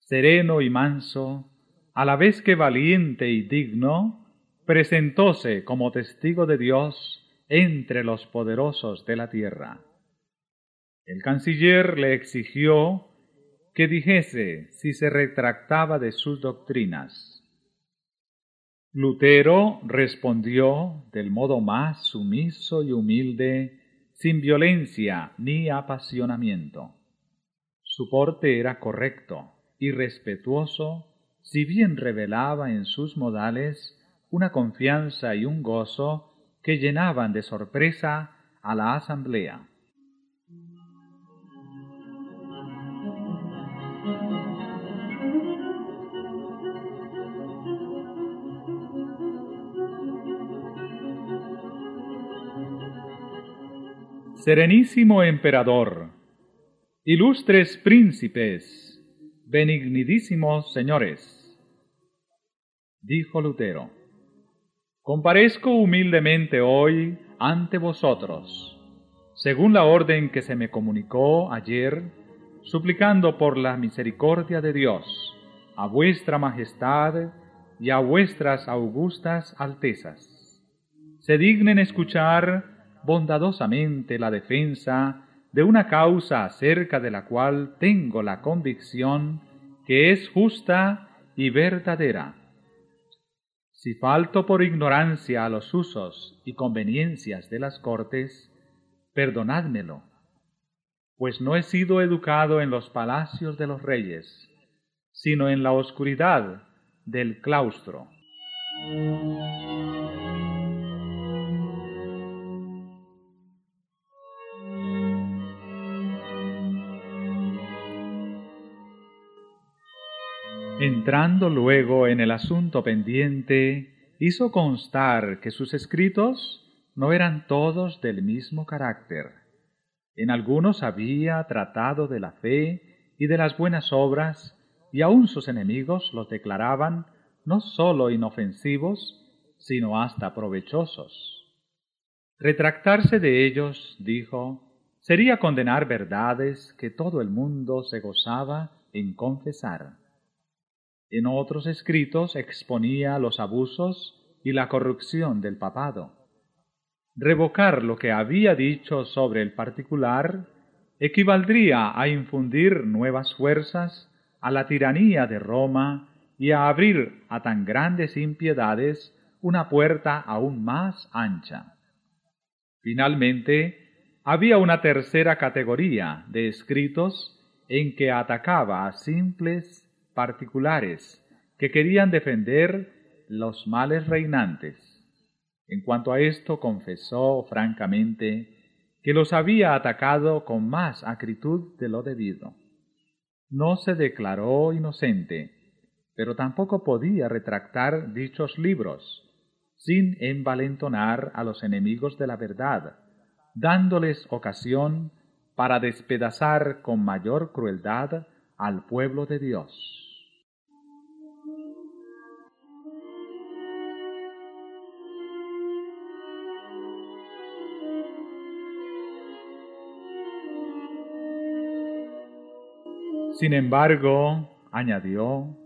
Sereno y manso, a la vez que valiente y digno, presentóse como testigo de Dios entre los poderosos de la tierra. El canciller le exigió que dijese si se retractaba de sus doctrinas. Lutero respondió del modo más sumiso y humilde, sin violencia ni apasionamiento. Su porte era correcto y respetuoso, si bien revelaba en sus modales una confianza y un gozo que llenaban de sorpresa a la asamblea. Serenísimo emperador, ilustres príncipes, benignidísimos señores, dijo Lutero, comparezco humildemente hoy ante vosotros, según la orden que se me comunicó ayer, suplicando por la misericordia de Dios a vuestra majestad y a vuestras augustas altezas. Se dignen escuchar bondadosamente la defensa de una causa acerca de la cual tengo la convicción que es justa y verdadera. Si falto por ignorancia a los usos y conveniencias de las cortes, perdonádmelo, pues no he sido educado en los palacios de los reyes, sino en la oscuridad del claustro. Entrando luego en el asunto pendiente, hizo constar que sus escritos no eran todos del mismo carácter. En algunos había tratado de la fe y de las buenas obras, y aun sus enemigos los declaraban no sólo inofensivos, sino hasta provechosos. Retractarse de ellos, dijo, sería condenar verdades que todo el mundo se gozaba en confesar. En otros escritos exponía los abusos y la corrupción del papado. Revocar lo que había dicho sobre el particular equivaldría a infundir nuevas fuerzas a la tiranía de Roma y a abrir a tan grandes impiedades una puerta aún más ancha. Finalmente, había una tercera categoría de escritos en que atacaba a simples particulares que querían defender los males reinantes. En cuanto a esto, confesó francamente que los había atacado con más acritud de lo debido. No se declaró inocente, pero tampoco podía retractar dichos libros, sin envalentonar a los enemigos de la verdad, dándoles ocasión para despedazar con mayor crueldad al pueblo de Dios. Sin embargo, añadió,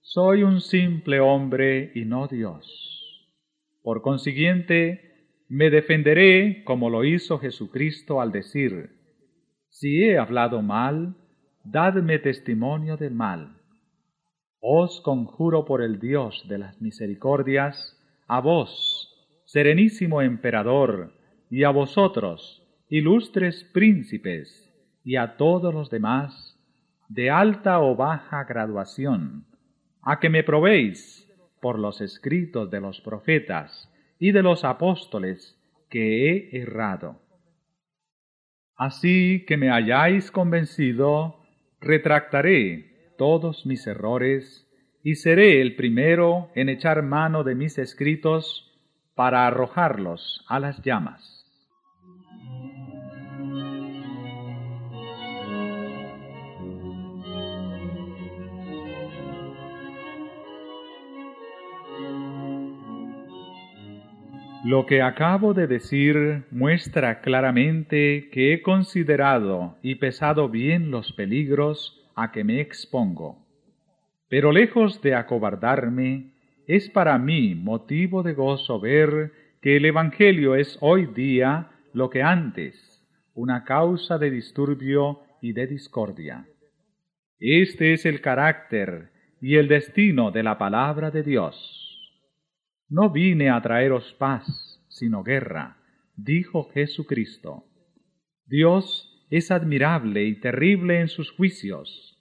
soy un simple hombre y no Dios. Por consiguiente, me defenderé como lo hizo Jesucristo al decir, si he hablado mal, dadme testimonio del mal. Os conjuro por el Dios de las misericordias, a vos, serenísimo emperador, y a vosotros, ilustres príncipes, y a todos los demás, de alta o baja graduación, a que me probéis por los escritos de los profetas y de los apóstoles que he errado. Así que me hayáis convencido, retractaré todos mis errores y seré el primero en echar mano de mis escritos para arrojarlos a las llamas. Lo que acabo de decir muestra claramente que he considerado y pesado bien los peligros a que me expongo. Pero lejos de acobardarme, es para mí motivo de gozo ver que el Evangelio es hoy día lo que antes, una causa de disturbio y de discordia. Este es el carácter y el destino de la palabra de Dios. No vine a traeros paz, sino guerra, dijo Jesucristo. Dios es admirable y terrible en sus juicios.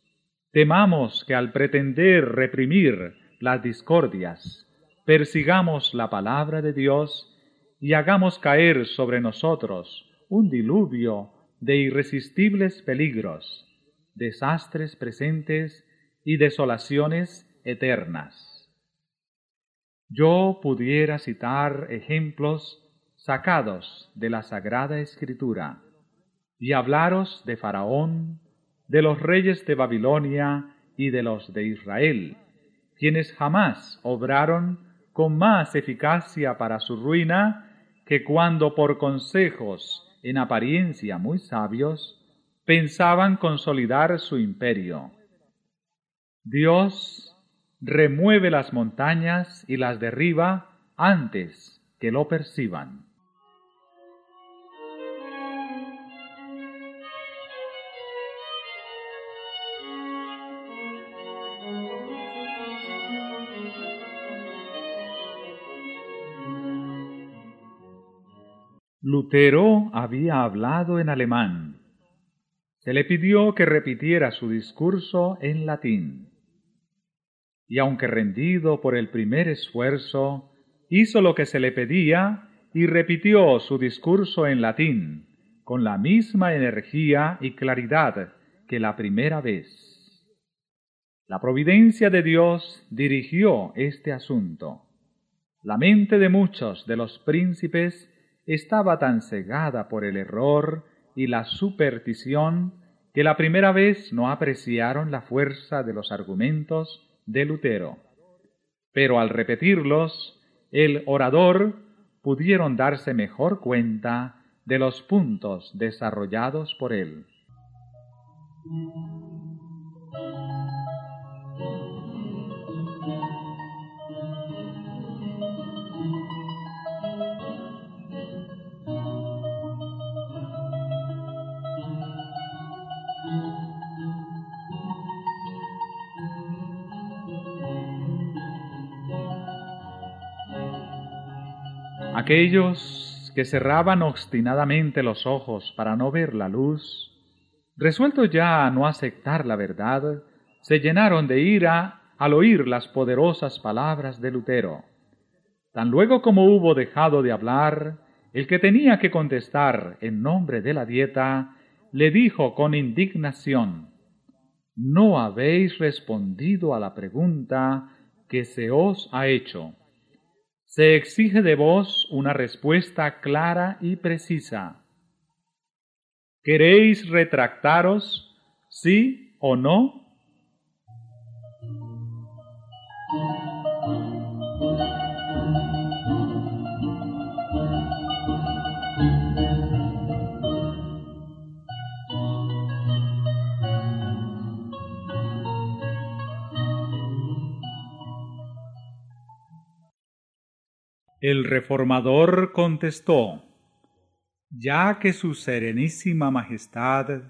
Temamos que al pretender reprimir las discordias, persigamos la palabra de Dios y hagamos caer sobre nosotros un diluvio de irresistibles peligros, desastres presentes y desolaciones eternas. Yo pudiera citar ejemplos sacados de la Sagrada Escritura y hablaros de Faraón, de los reyes de Babilonia y de los de Israel, quienes jamás obraron con más eficacia para su ruina que cuando por consejos en apariencia muy sabios pensaban consolidar su imperio. Dios remueve las montañas y las derriba antes que lo perciban. Lutero había hablado en alemán. Se le pidió que repitiera su discurso en latín y aunque rendido por el primer esfuerzo, hizo lo que se le pedía y repitió su discurso en latín, con la misma energía y claridad que la primera vez. La providencia de Dios dirigió este asunto. La mente de muchos de los príncipes estaba tan cegada por el error y la superstición que la primera vez no apreciaron la fuerza de los argumentos de Lutero. Pero al repetirlos, el orador pudieron darse mejor cuenta de los puntos desarrollados por él. Aquellos que cerraban obstinadamente los ojos para no ver la luz, resueltos ya a no aceptar la verdad, se llenaron de ira al oír las poderosas palabras de Lutero. Tan luego como hubo dejado de hablar, el que tenía que contestar en nombre de la dieta, le dijo con indignación, No habéis respondido a la pregunta que se os ha hecho. Se exige de vos una respuesta clara y precisa. ¿Queréis retractaros, sí o no? El reformador contestó, ya que su serenísima majestad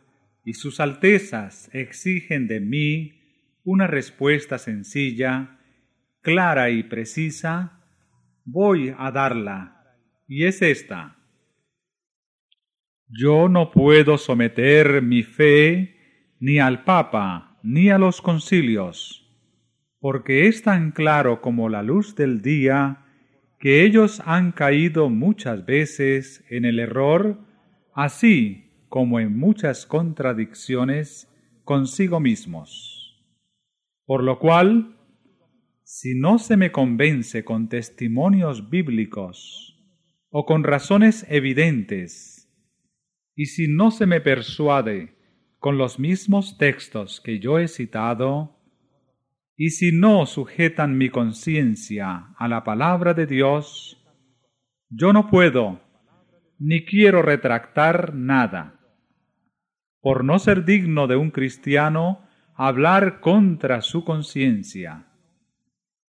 y sus altezas exigen de mí una respuesta sencilla, clara y precisa, voy a darla, y es esta. Yo no puedo someter mi fe ni al Papa ni a los concilios, porque es tan claro como la luz del día que ellos han caído muchas veces en el error, así como en muchas contradicciones consigo mismos. Por lo cual, si no se me convence con testimonios bíblicos o con razones evidentes, y si no se me persuade con los mismos textos que yo he citado, y si no sujetan mi conciencia a la palabra de Dios, Yo no puedo, ni quiero retractar nada. Por no ser digno de un cristiano, hablar contra su conciencia.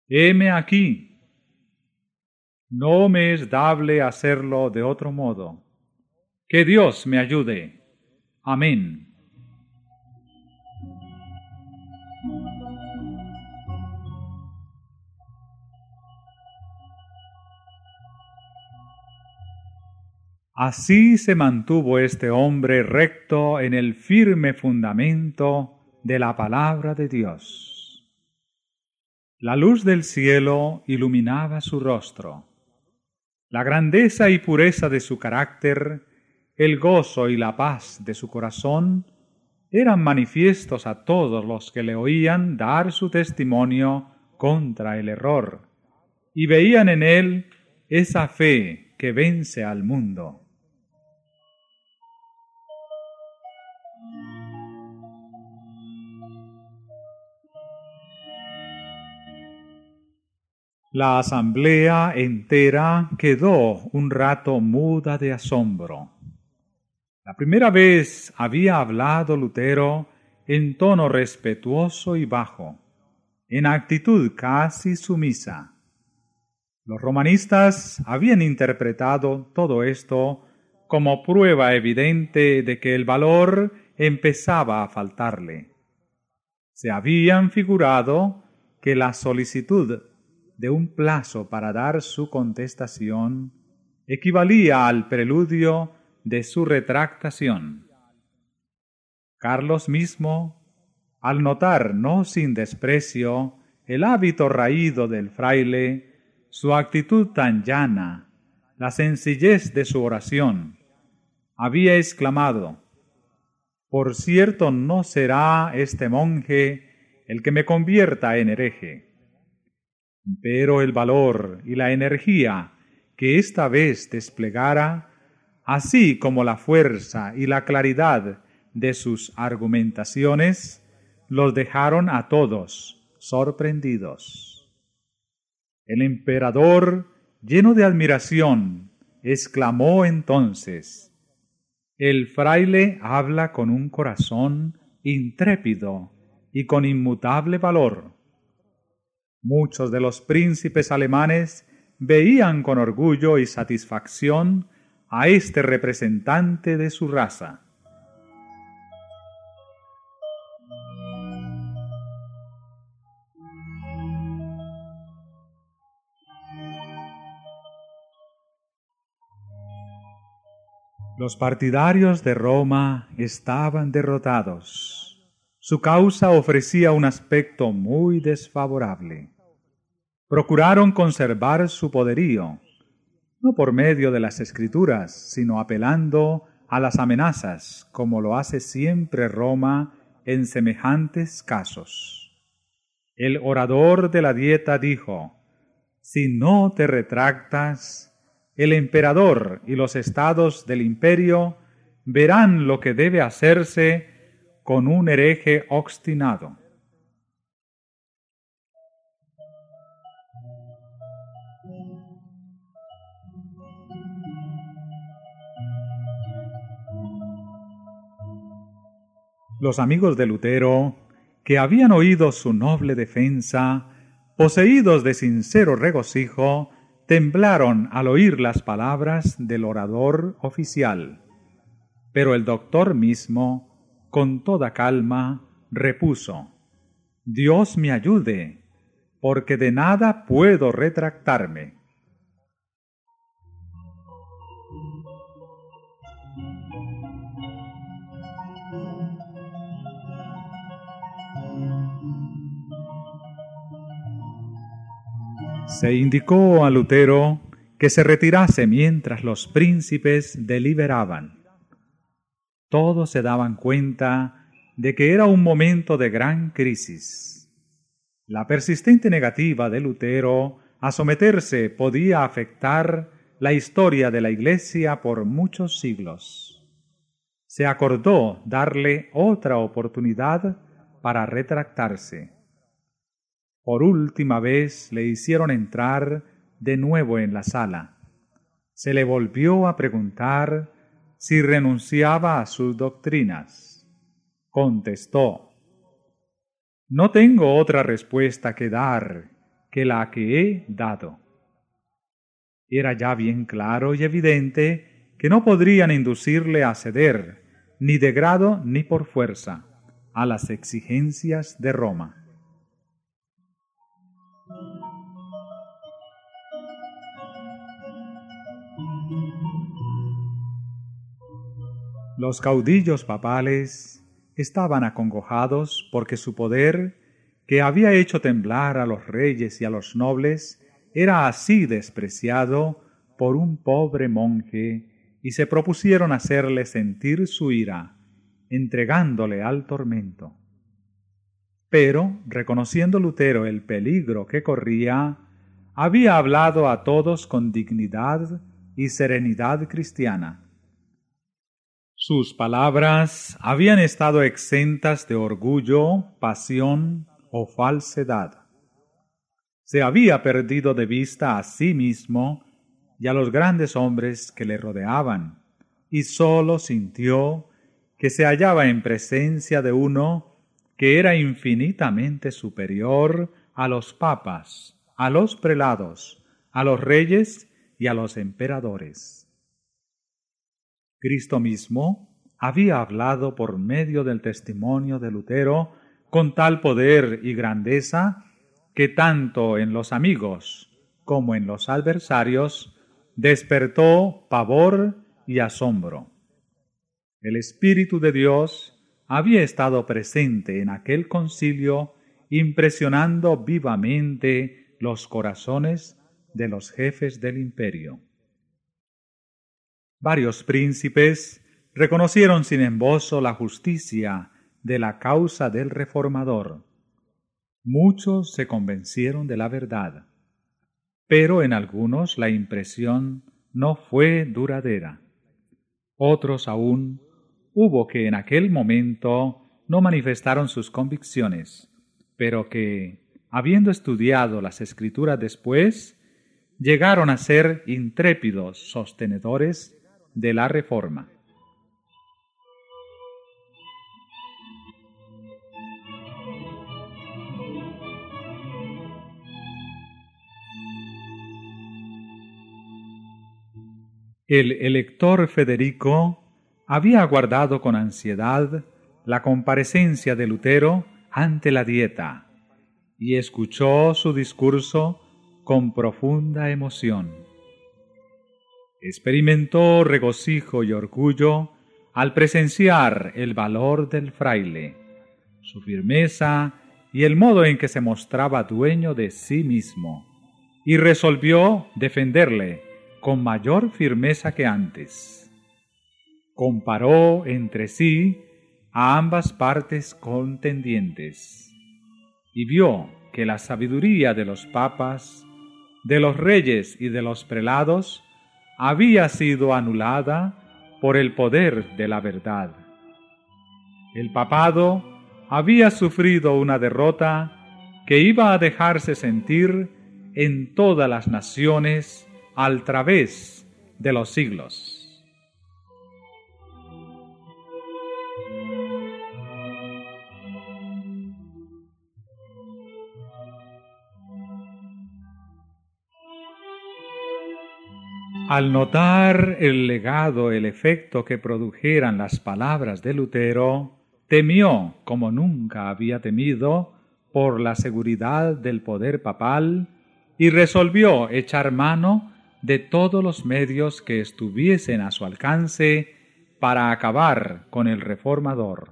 Heme aquí. No me es dable hacerlo de otro modo. Que Dios me ayude. Amén. Así se mantuvo este hombre recto en el firme fundamento de la palabra de Dios. La luz del cielo iluminaba su rostro. La grandeza y pureza de su carácter, el gozo y la paz de su corazón, eran manifiestos a todos los que le oían dar su testimonio contra el error, y veían en él esa fe que vence al mundo. La asamblea entera quedó un rato muda de asombro. La primera vez había hablado Lutero en tono respetuoso y bajo, en actitud casi sumisa. Los romanistas habían interpretado todo esto como prueba evidente de que el valor empezaba a faltarle. Se habían figurado que la solicitud de un plazo para dar su contestación equivalía al preludio de su retractación. Carlos mismo, al notar no sin desprecio el hábito raído del fraile, su actitud tan llana, la sencillez de su oración, había exclamado, Por cierto no será este monje el que me convierta en hereje pero el valor y la energía que esta vez desplegara, así como la fuerza y la claridad de sus argumentaciones, los dejaron a todos sorprendidos. El emperador, lleno de admiración, exclamó entonces, El fraile habla con un corazón intrépido y con inmutable valor Muchos de los príncipes alemanes veían con orgullo y satisfacción a este representante de su raza. Los partidarios de Roma estaban derrotados. Su causa ofrecía un aspecto muy desfavorable procuraron conservar su poderío, no por medio de las escrituras, sino apelando a las amenazas, como lo hace siempre Roma en semejantes casos. El orador de la dieta dijo, Si no te retractas, el emperador y los estados del imperio verán lo que debe hacerse con un hereje obstinado. Los amigos de Lutero, que habían oído su noble defensa, poseídos de sincero regocijo, temblaron al oír las palabras del orador oficial. Pero el doctor mismo, con toda calma, repuso, Dios me ayude, porque de nada puedo retractarme. Se indicó a Lutero que se retirase mientras los príncipes deliberaban. Todos se daban cuenta de que era un momento de gran crisis. La persistente negativa de Lutero a someterse podía afectar la historia de la Iglesia por muchos siglos. Se acordó darle otra oportunidad para retractarse. Por última vez le hicieron entrar de nuevo en la sala. se le volvió a preguntar si renunciaba a sus doctrinas. Contestó, No tengo otra respuesta que dar que la que he dado. Era ya bien claro y evidente que no podrían inducirle a ceder, ni de grado ni por fuerza, a las exigencias de Roma. Los caudillos papales estaban acongojados porque su poder, que había hecho temblar a los reyes y a los nobles, era así despreciado por un pobre monje, y se propusieron hacerle sentir su ira, entregándole al tormento. Pero, reconociendo Lutero el peligro que corría, había hablado a todos con dignidad y serenidad cristiana. Sus palabras habían estado exentas de orgullo, pasión o falsedad. Se había perdido de vista a sí mismo y a los grandes hombres que le rodeaban, y sólo sintió que se hallaba en presencia de uno que era infinitamente superior a los papas, a los prelados, a los reyes y a los emperadores. Cristo mismo había hablado por medio del testimonio de Lutero con tal poder y grandeza que tanto en los amigos como en los adversarios despertó pavor y asombro. El Espíritu de Dios había estado presente en aquel concilio impresionando vivamente los corazones de los jefes del imperio. Varios príncipes reconocieron sin embozo la justicia de la causa del reformador. Muchos se convencieron de la verdad, pero en algunos la impresión no fue duradera. Otros aún hubo que en aquel momento no manifestaron sus convicciones, pero que, habiendo estudiado las escrituras después, llegaron a ser intrépidos sostenedores de la Reforma. El elector Federico había aguardado con ansiedad la comparecencia de Lutero ante la dieta y escuchó su discurso con profunda emoción experimentó regocijo y orgullo al presenciar el valor del fraile, su firmeza y el modo en que se mostraba dueño de sí mismo, y resolvió defenderle con mayor firmeza que antes. Comparó entre sí a ambas partes contendientes y vio que la sabiduría de los papas, de los reyes y de los prelados había sido anulada por el poder de la verdad. El papado había sufrido una derrota que iba a dejarse sentir en todas las naciones al través de los siglos. Al notar el legado, el efecto que produjeran las palabras de Lutero, temió como nunca había temido por la seguridad del poder papal y resolvió echar mano de todos los medios que estuviesen a su alcance para acabar con el reformador.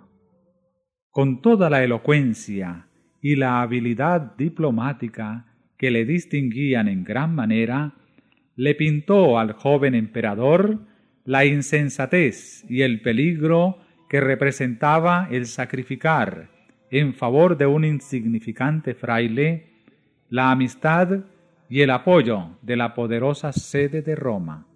Con toda la elocuencia y la habilidad diplomática que le distinguían en gran manera, le pintó al joven emperador la insensatez y el peligro que representaba el sacrificar en favor de un insignificante fraile la amistad y el apoyo de la poderosa sede de Roma.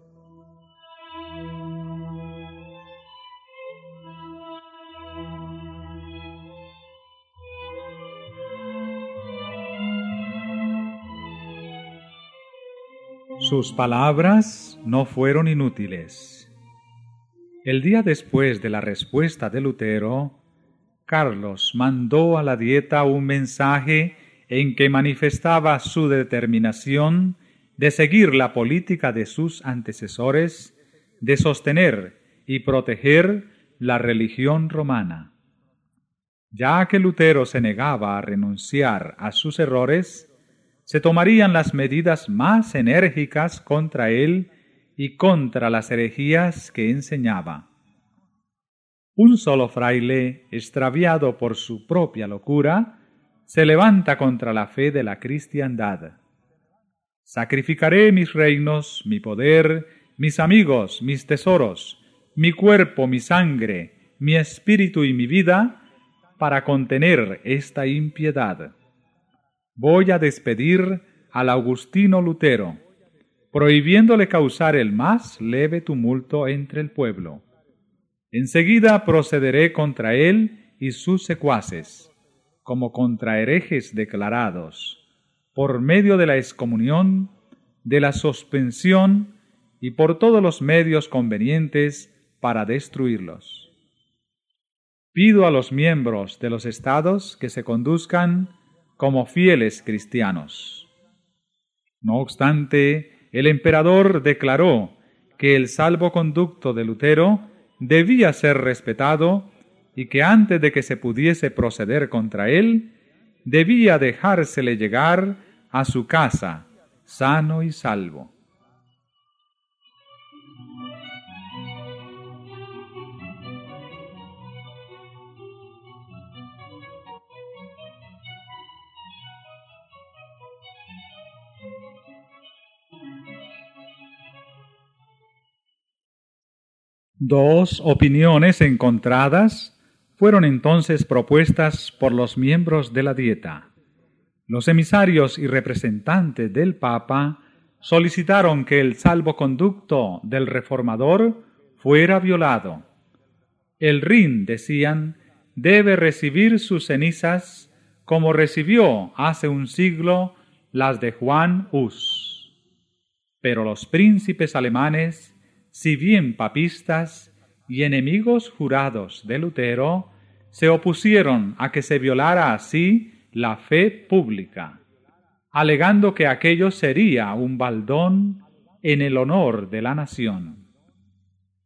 Sus palabras no fueron inútiles. El día después de la respuesta de Lutero, Carlos mandó a la dieta un mensaje en que manifestaba su determinación de seguir la política de sus antecesores, de sostener y proteger la religión romana. Ya que Lutero se negaba a renunciar a sus errores, se tomarían las medidas más enérgicas contra él y contra las herejías que enseñaba. Un solo fraile, extraviado por su propia locura, se levanta contra la fe de la cristiandad. Sacrificaré mis reinos, mi poder, mis amigos, mis tesoros, mi cuerpo, mi sangre, mi espíritu y mi vida, para contener esta impiedad voy a despedir al Augustino Lutero, prohibiéndole causar el más leve tumulto entre el pueblo. Enseguida procederé contra él y sus secuaces, como contra herejes declarados, por medio de la excomunión, de la suspensión y por todos los medios convenientes para destruirlos. Pido a los miembros de los estados que se conduzcan como fieles cristianos. No obstante, el emperador declaró que el salvoconducto de Lutero debía ser respetado y que antes de que se pudiese proceder contra él, debía dejársele llegar a su casa sano y salvo. Dos opiniones encontradas fueron entonces propuestas por los miembros de la dieta. Los emisarios y representantes del Papa solicitaron que el salvoconducto del reformador fuera violado. El Rin, decían, debe recibir sus cenizas como recibió hace un siglo las de Juan Hus. Pero los príncipes alemanes si bien papistas y enemigos jurados de Lutero, se opusieron a que se violara así la fe pública, alegando que aquello sería un baldón en el honor de la nación.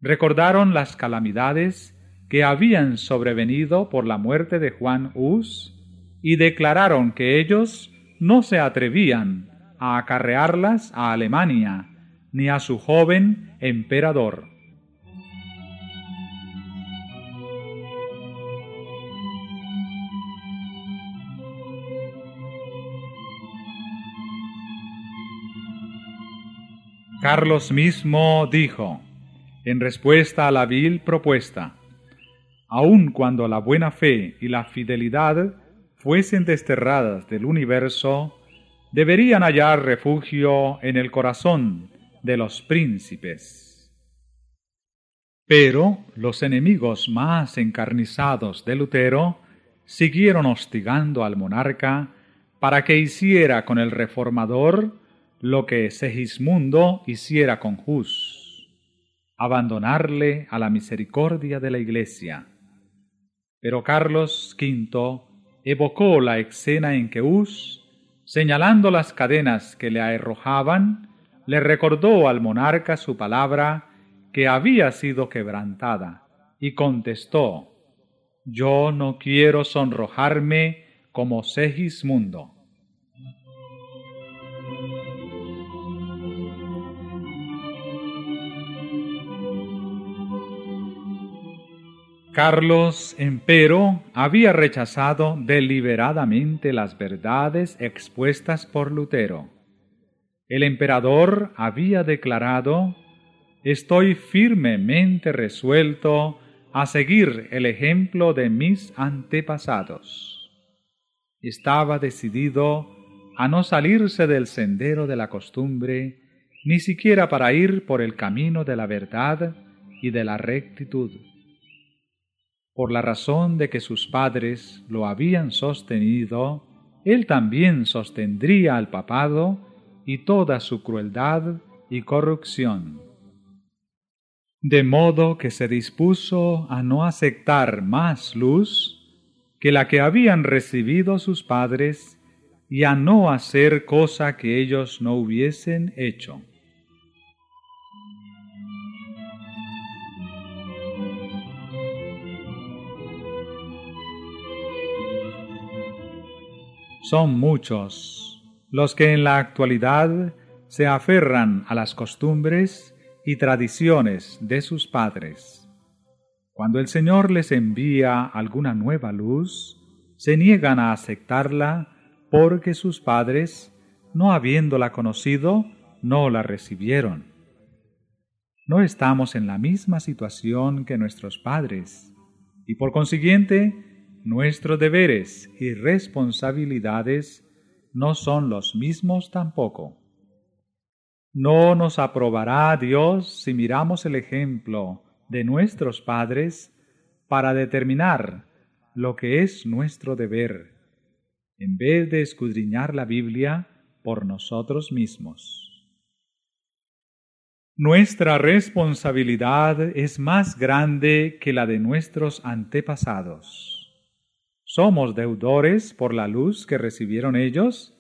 Recordaron las calamidades que habían sobrevenido por la muerte de Juan Hus y declararon que ellos no se atrevían a acarrearlas a Alemania ni a su joven emperador. Carlos mismo dijo, en respuesta a la vil propuesta, aun cuando la buena fe y la fidelidad fuesen desterradas del universo, deberían hallar refugio en el corazón de los príncipes. Pero los enemigos más encarnizados de Lutero siguieron hostigando al monarca para que hiciera con el reformador lo que Segismundo hiciera con Hus, abandonarle a la misericordia de la Iglesia. Pero Carlos V evocó la escena en que Hus, señalando las cadenas que le arrojaban, le recordó al monarca su palabra que había sido quebrantada, y contestó, Yo no quiero sonrojarme como Segismundo. Carlos, empero, había rechazado deliberadamente las verdades expuestas por Lutero el emperador había declarado, Estoy firmemente resuelto a seguir el ejemplo de mis antepasados. Estaba decidido a no salirse del sendero de la costumbre, ni siquiera para ir por el camino de la verdad y de la rectitud. Por la razón de que sus padres lo habían sostenido, él también sostendría al papado y toda su crueldad y corrupción. De modo que se dispuso a no aceptar más luz que la que habían recibido sus padres y a no hacer cosa que ellos no hubiesen hecho. Son muchos los que en la actualidad se aferran a las costumbres y tradiciones de sus padres. Cuando el Señor les envía alguna nueva luz, se niegan a aceptarla porque sus padres, no habiéndola conocido, no la recibieron. No estamos en la misma situación que nuestros padres, y por consiguiente, nuestros deberes y responsabilidades no son los mismos tampoco. No nos aprobará Dios si miramos el ejemplo de nuestros padres para determinar lo que es nuestro deber, en vez de escudriñar la Biblia por nosotros mismos. Nuestra responsabilidad es más grande que la de nuestros antepasados. Somos deudores por la luz que recibieron ellos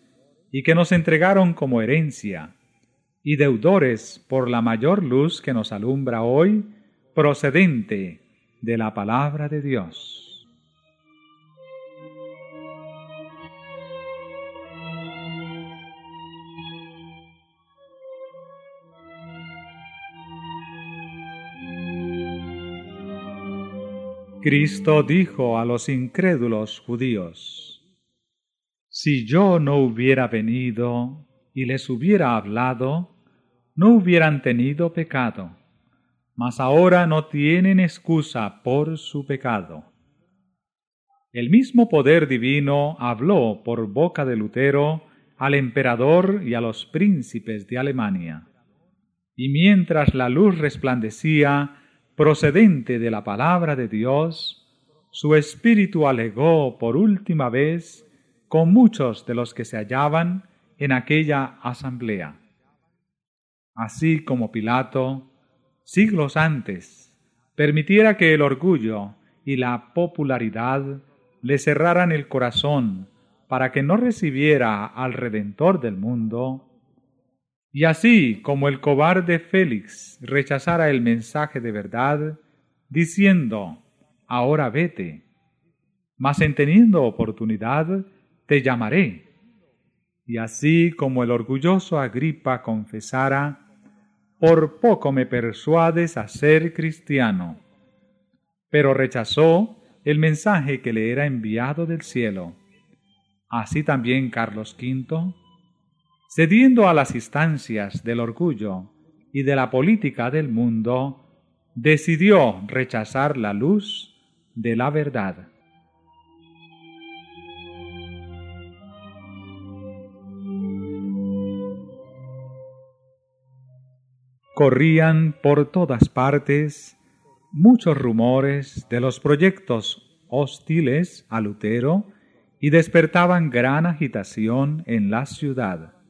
y que nos entregaron como herencia, y deudores por la mayor luz que nos alumbra hoy, procedente de la palabra de Dios. Cristo dijo a los incrédulos judíos, Si yo no hubiera venido y les hubiera hablado, no hubieran tenido pecado, mas ahora no tienen excusa por su pecado. El mismo poder divino habló por boca de Lutero al emperador y a los príncipes de Alemania. Y mientras la luz resplandecía procedente de la palabra de Dios, su espíritu alegó por última vez con muchos de los que se hallaban en aquella asamblea. Así como Pilato, siglos antes, permitiera que el orgullo y la popularidad le cerraran el corazón para que no recibiera al Redentor del mundo, y así como el cobarde Félix rechazara el mensaje de verdad, diciendo, ahora vete, mas en teniendo oportunidad, te llamaré. Y así como el orgulloso Agripa confesara, por poco me persuades a ser cristiano. Pero rechazó el mensaje que le era enviado del cielo. Así también Carlos V, cediendo a las instancias del orgullo y de la política del mundo, decidió rechazar la luz de la verdad. Corrían por todas partes muchos rumores de los proyectos hostiles a Lutero y despertaban gran agitación en la ciudad.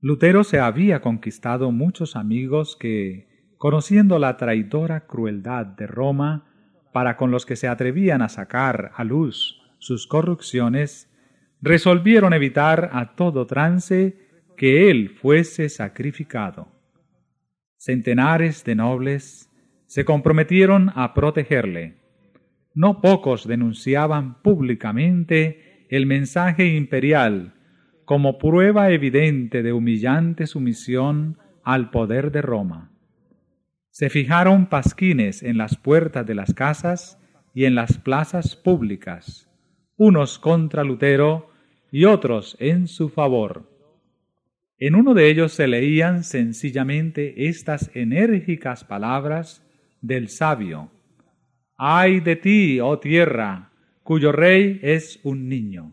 Lutero se había conquistado muchos amigos que, conociendo la traidora crueldad de Roma, para con los que se atrevían a sacar a luz sus corrupciones, resolvieron evitar a todo trance que él fuese sacrificado. Centenares de nobles se comprometieron a protegerle. No pocos denunciaban públicamente el mensaje imperial como prueba evidente de humillante sumisión al poder de Roma. Se fijaron pasquines en las puertas de las casas y en las plazas públicas, unos contra Lutero y otros en su favor. En uno de ellos se leían sencillamente estas enérgicas palabras del sabio. Ay de ti, oh tierra, cuyo rey es un niño.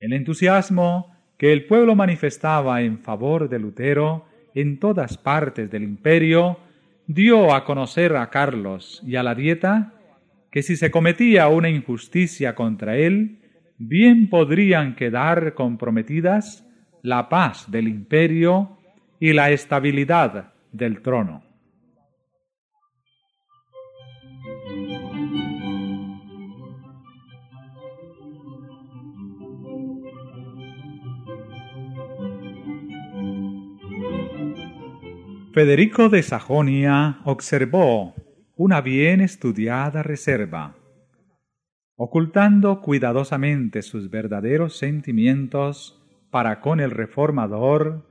El entusiasmo que el pueblo manifestaba en favor de Lutero en todas partes del imperio dio a conocer a Carlos y a la dieta que si se cometía una injusticia contra él, bien podrían quedar comprometidas la paz del imperio y la estabilidad del trono. Federico de Sajonia observó una bien estudiada reserva, ocultando cuidadosamente sus verdaderos sentimientos para con el reformador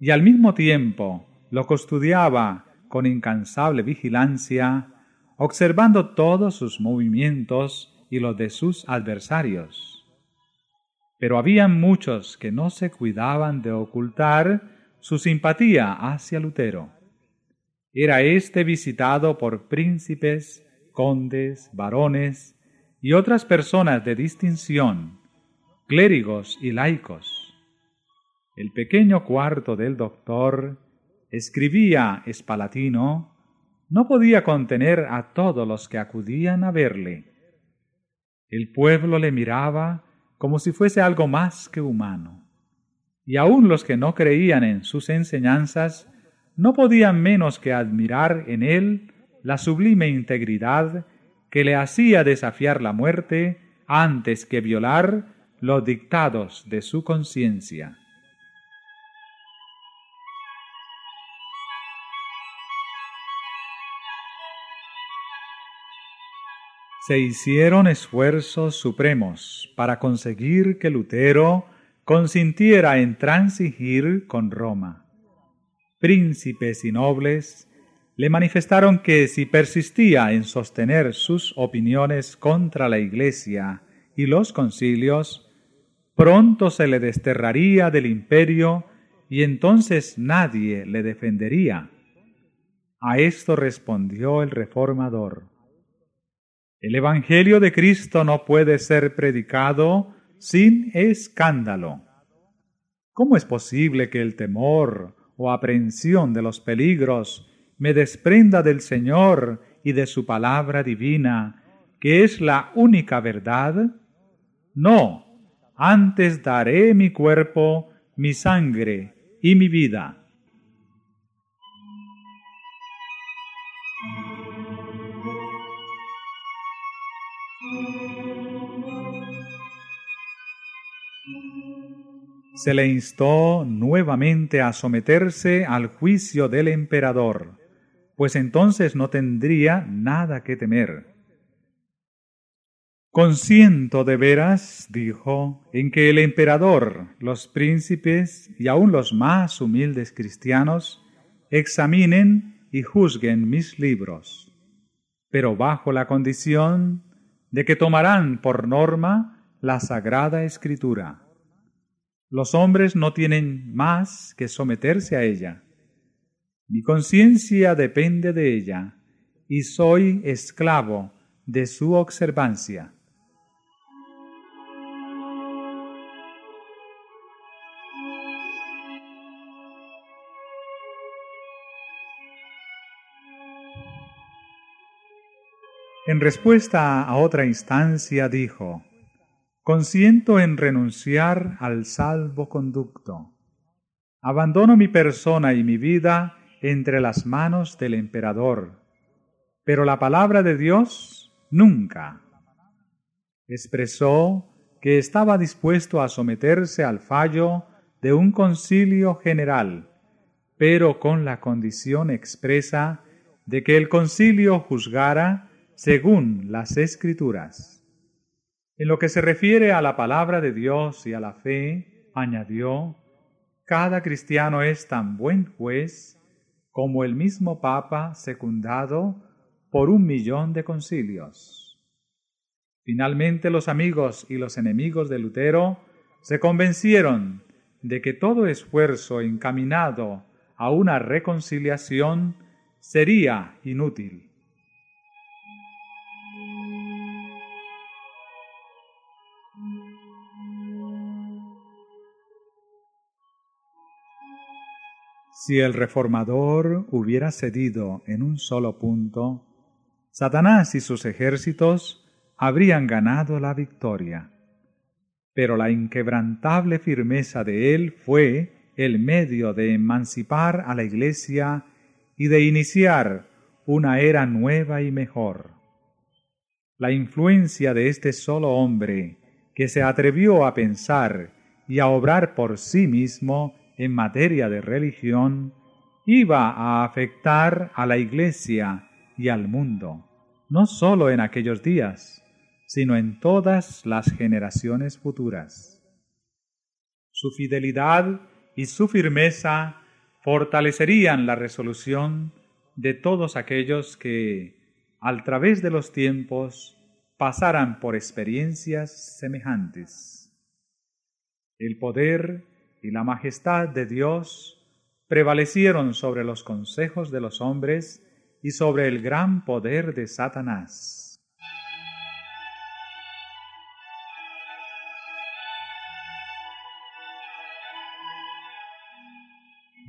y al mismo tiempo lo custodiaba con incansable vigilancia, observando todos sus movimientos y los de sus adversarios. Pero había muchos que no se cuidaban de ocultar su simpatía hacia Lutero. Era éste visitado por príncipes, condes, varones y otras personas de distinción, clérigos y laicos. El pequeño cuarto del doctor, escribía Espalatino, no podía contener a todos los que acudían a verle. El pueblo le miraba como si fuese algo más que humano y aun los que no creían en sus enseñanzas no podían menos que admirar en él la sublime integridad que le hacía desafiar la muerte antes que violar los dictados de su conciencia. Se hicieron esfuerzos supremos para conseguir que Lutero consintiera en transigir con Roma. Príncipes y nobles le manifestaron que si persistía en sostener sus opiniones contra la Iglesia y los concilios, pronto se le desterraría del imperio y entonces nadie le defendería. A esto respondió el reformador. El Evangelio de Cristo no puede ser predicado sin escándalo. ¿Cómo es posible que el temor o aprehensión de los peligros me desprenda del Señor y de su palabra divina, que es la única verdad? No, antes daré mi cuerpo, mi sangre y mi vida se le instó nuevamente a someterse al juicio del emperador, pues entonces no tendría nada que temer. Consiento de veras, dijo, en que el emperador, los príncipes y aun los más humildes cristianos examinen y juzguen mis libros, pero bajo la condición de que tomarán por norma la Sagrada Escritura los hombres no tienen más que someterse a ella. Mi conciencia depende de ella y soy esclavo de su observancia. En respuesta a otra instancia dijo, Consiento en renunciar al salvoconducto. Abandono mi persona y mi vida entre las manos del emperador, pero la palabra de Dios nunca. Expresó que estaba dispuesto a someterse al fallo de un concilio general, pero con la condición expresa de que el concilio juzgara según las escrituras. En lo que se refiere a la palabra de Dios y a la fe, añadió, cada cristiano es tan buen juez como el mismo Papa secundado por un millón de concilios. Finalmente los amigos y los enemigos de Lutero se convencieron de que todo esfuerzo encaminado a una reconciliación sería inútil. Si el reformador hubiera cedido en un solo punto, Satanás y sus ejércitos habrían ganado la victoria. pero la inquebrantable firmeza de él fue el medio de emancipar a la Iglesia y de iniciar una era nueva y mejor. La influencia de este solo hombre, que se atrevió a pensar y a obrar por sí mismo en materia de religión, iba a afectar a la Iglesia y al mundo, no sólo en aquellos días, sino en todas las generaciones futuras. Su fidelidad y su firmeza fortalecerían la resolución de todos aquellos que, al través de los tiempos, pasaran por experiencias semejantes. El poder y la majestad de Dios prevalecieron sobre los consejos de los hombres y sobre el gran poder de Satanás.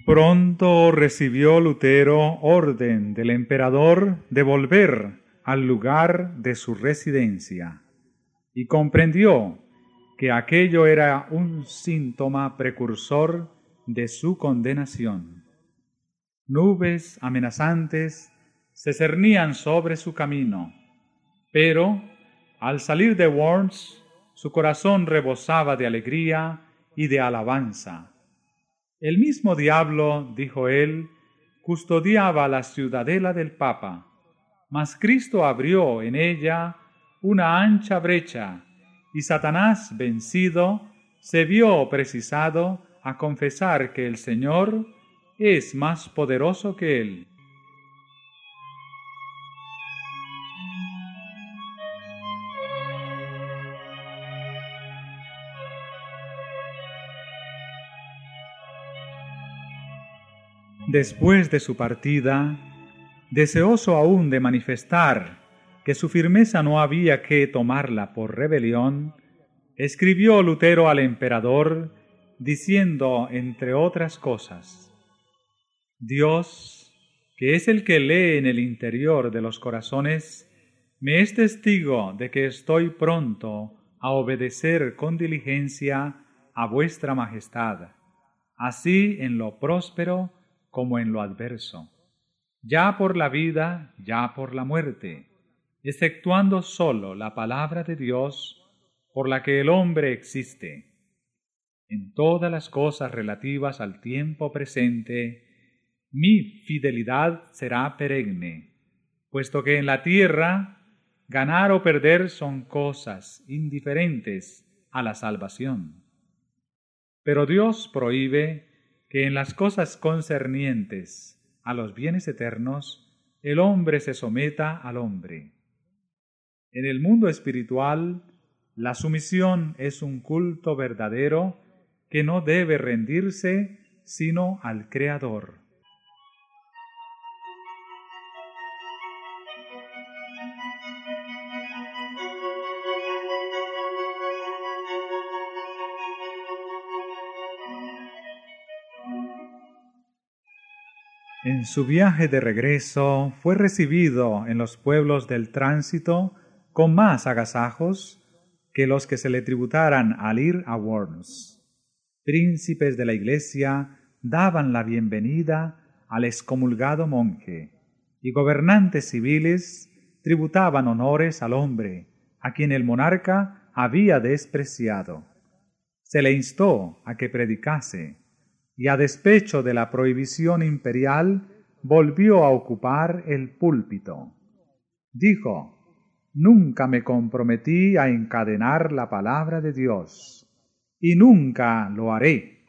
Pronto recibió Lutero orden del emperador de volver al lugar de su residencia y comprendió que aquello era un síntoma precursor de su condenación. Nubes amenazantes se cernían sobre su camino, pero al salir de Worms su corazón rebosaba de alegría y de alabanza el mismo diablo, dijo él, custodiaba la ciudadela del Papa, mas Cristo abrió en ella una ancha brecha, y Satanás, vencido, se vio precisado a confesar que el Señor es más poderoso que él. Después de su partida, deseoso aún de manifestar que su firmeza no había que tomarla por rebelión, escribió Lutero al emperador diciendo, entre otras cosas, Dios, que es el que lee en el interior de los corazones, me es testigo de que estoy pronto a obedecer con diligencia a vuestra majestad, así en lo próspero como en lo adverso, ya por la vida, ya por la muerte, exceptuando sólo la palabra de Dios por la que el hombre existe. En todas las cosas relativas al tiempo presente, mi fidelidad será perenne, puesto que en la tierra ganar o perder son cosas indiferentes a la salvación. Pero Dios prohíbe que en las cosas concernientes a los bienes eternos el hombre se someta al hombre. En el mundo espiritual, la sumisión es un culto verdadero que no debe rendirse sino al Creador. En su viaje de regreso fue recibido en los pueblos del tránsito con más agasajos que los que se le tributaran al ir a Worms. Príncipes de la Iglesia daban la bienvenida al excomulgado monje, y gobernantes civiles tributaban honores al hombre, a quien el monarca había despreciado. Se le instó a que predicase, y a despecho de la prohibición imperial volvió a ocupar el púlpito. Dijo, Nunca me comprometí a encadenar la palabra de Dios, y nunca lo haré.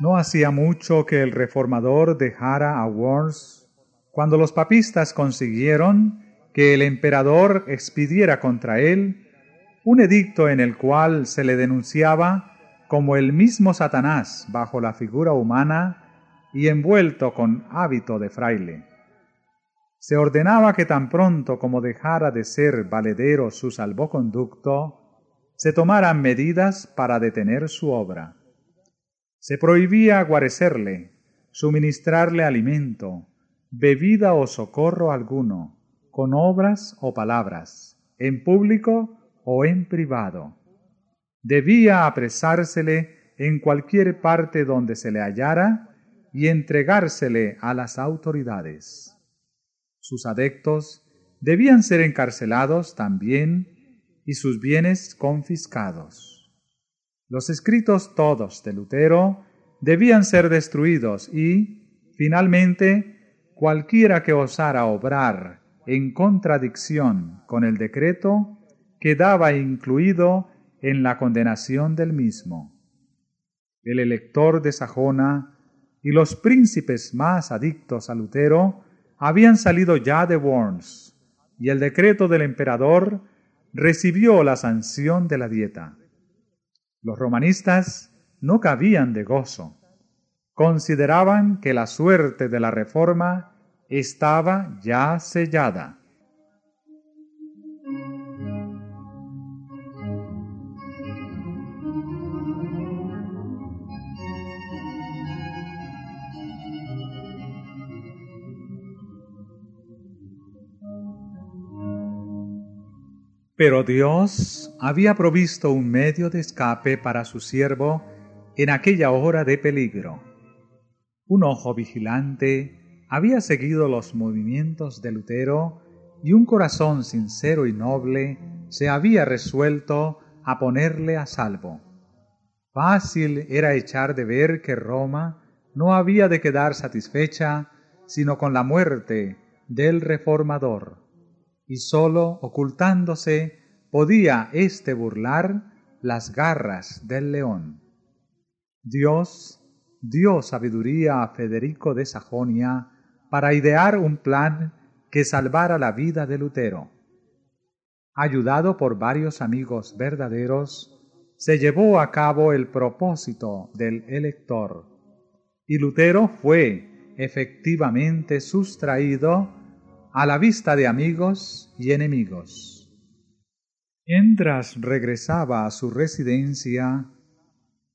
No hacía mucho que el reformador dejara a Worms cuando los papistas consiguieron que el emperador expidiera contra él un edicto en el cual se le denunciaba como el mismo Satanás bajo la figura humana y envuelto con hábito de fraile. Se ordenaba que tan pronto como dejara de ser valedero su salvoconducto, se tomaran medidas para detener su obra. Se prohibía guarecerle, suministrarle alimento, bebida o socorro alguno, con obras o palabras, en público o en privado. Debía apresársele en cualquier parte donde se le hallara y entregársele a las autoridades. Sus adeptos debían ser encarcelados también y sus bienes confiscados. Los escritos todos de Lutero debían ser destruidos y, finalmente, cualquiera que osara obrar en contradicción con el decreto quedaba incluido en la condenación del mismo. El elector de Sajona y los príncipes más adictos a Lutero habían salido ya de Worms, y el decreto del emperador recibió la sanción de la dieta. Los romanistas no cabían de gozo. Consideraban que la suerte de la reforma estaba ya sellada. Pero Dios había provisto un medio de escape para su siervo en aquella hora de peligro. Un ojo vigilante había seguido los movimientos de Lutero y un corazón sincero y noble se había resuelto a ponerle a salvo. Fácil era echar de ver que Roma no había de quedar satisfecha sino con la muerte del reformador, y sólo ocultándose podía éste burlar las garras del león. Dios dio sabiduría a Federico de Sajonia para idear un plan que salvara la vida de Lutero. Ayudado por varios amigos verdaderos, se llevó a cabo el propósito del elector, y Lutero fue efectivamente sustraído a la vista de amigos y enemigos. Mientras regresaba a su residencia,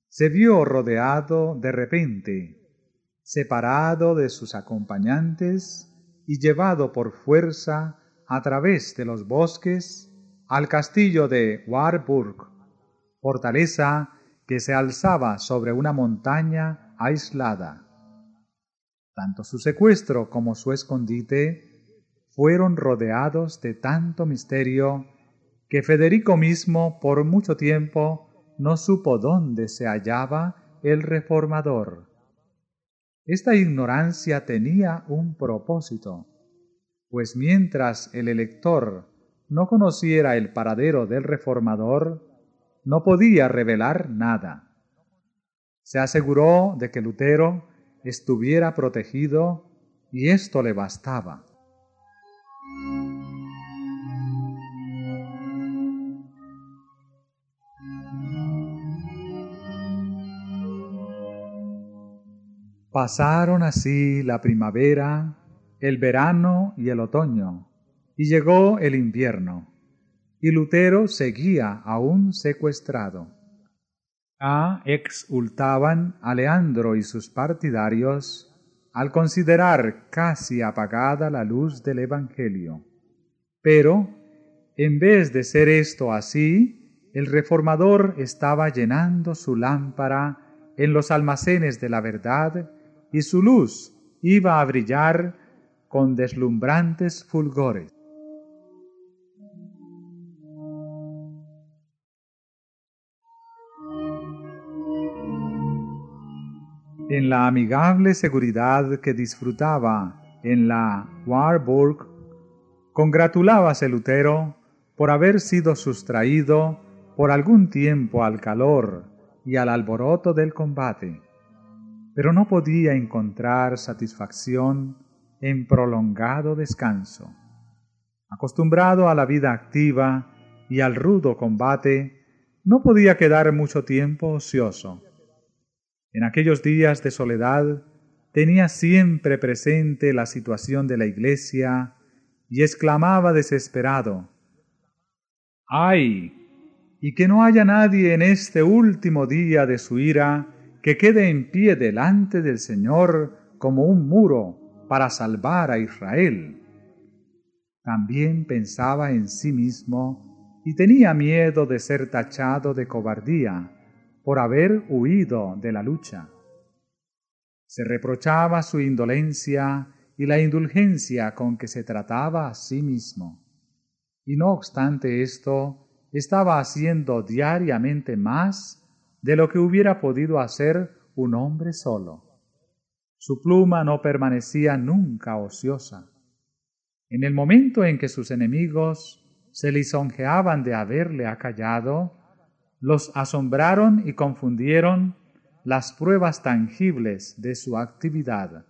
se vio rodeado de repente separado de sus acompañantes y llevado por fuerza a través de los bosques al castillo de Warburg, fortaleza que se alzaba sobre una montaña aislada. Tanto su secuestro como su escondite fueron rodeados de tanto misterio que Federico mismo por mucho tiempo no supo dónde se hallaba el reformador. Esta ignorancia tenía un propósito, pues mientras el elector no conociera el paradero del reformador, no podía revelar nada. Se aseguró de que Lutero estuviera protegido y esto le bastaba. Pasaron así la primavera, el verano y el otoño, y llegó el invierno, y Lutero seguía aún secuestrado. A exultaban a Leandro y sus partidarios al considerar casi apagada la luz del Evangelio. Pero, en vez de ser esto así, el reformador estaba llenando su lámpara en los almacenes de la verdad y su luz iba a brillar con deslumbrantes fulgores. En la amigable seguridad que disfrutaba en la Warburg, congratulábase Lutero por haber sido sustraído por algún tiempo al calor y al alboroto del combate pero no podía encontrar satisfacción en prolongado descanso. Acostumbrado a la vida activa y al rudo combate, no podía quedar mucho tiempo ocioso. En aquellos días de soledad tenía siempre presente la situación de la iglesia y exclamaba desesperado, ¡ay! Y que no haya nadie en este último día de su ira que quede en pie delante del Señor como un muro para salvar a Israel. También pensaba en sí mismo y tenía miedo de ser tachado de cobardía por haber huido de la lucha. Se reprochaba su indolencia y la indulgencia con que se trataba a sí mismo. Y no obstante esto, estaba haciendo diariamente más de lo que hubiera podido hacer un hombre solo. Su pluma no permanecía nunca ociosa. En el momento en que sus enemigos se lisonjeaban de haberle acallado, los asombraron y confundieron las pruebas tangibles de su actividad.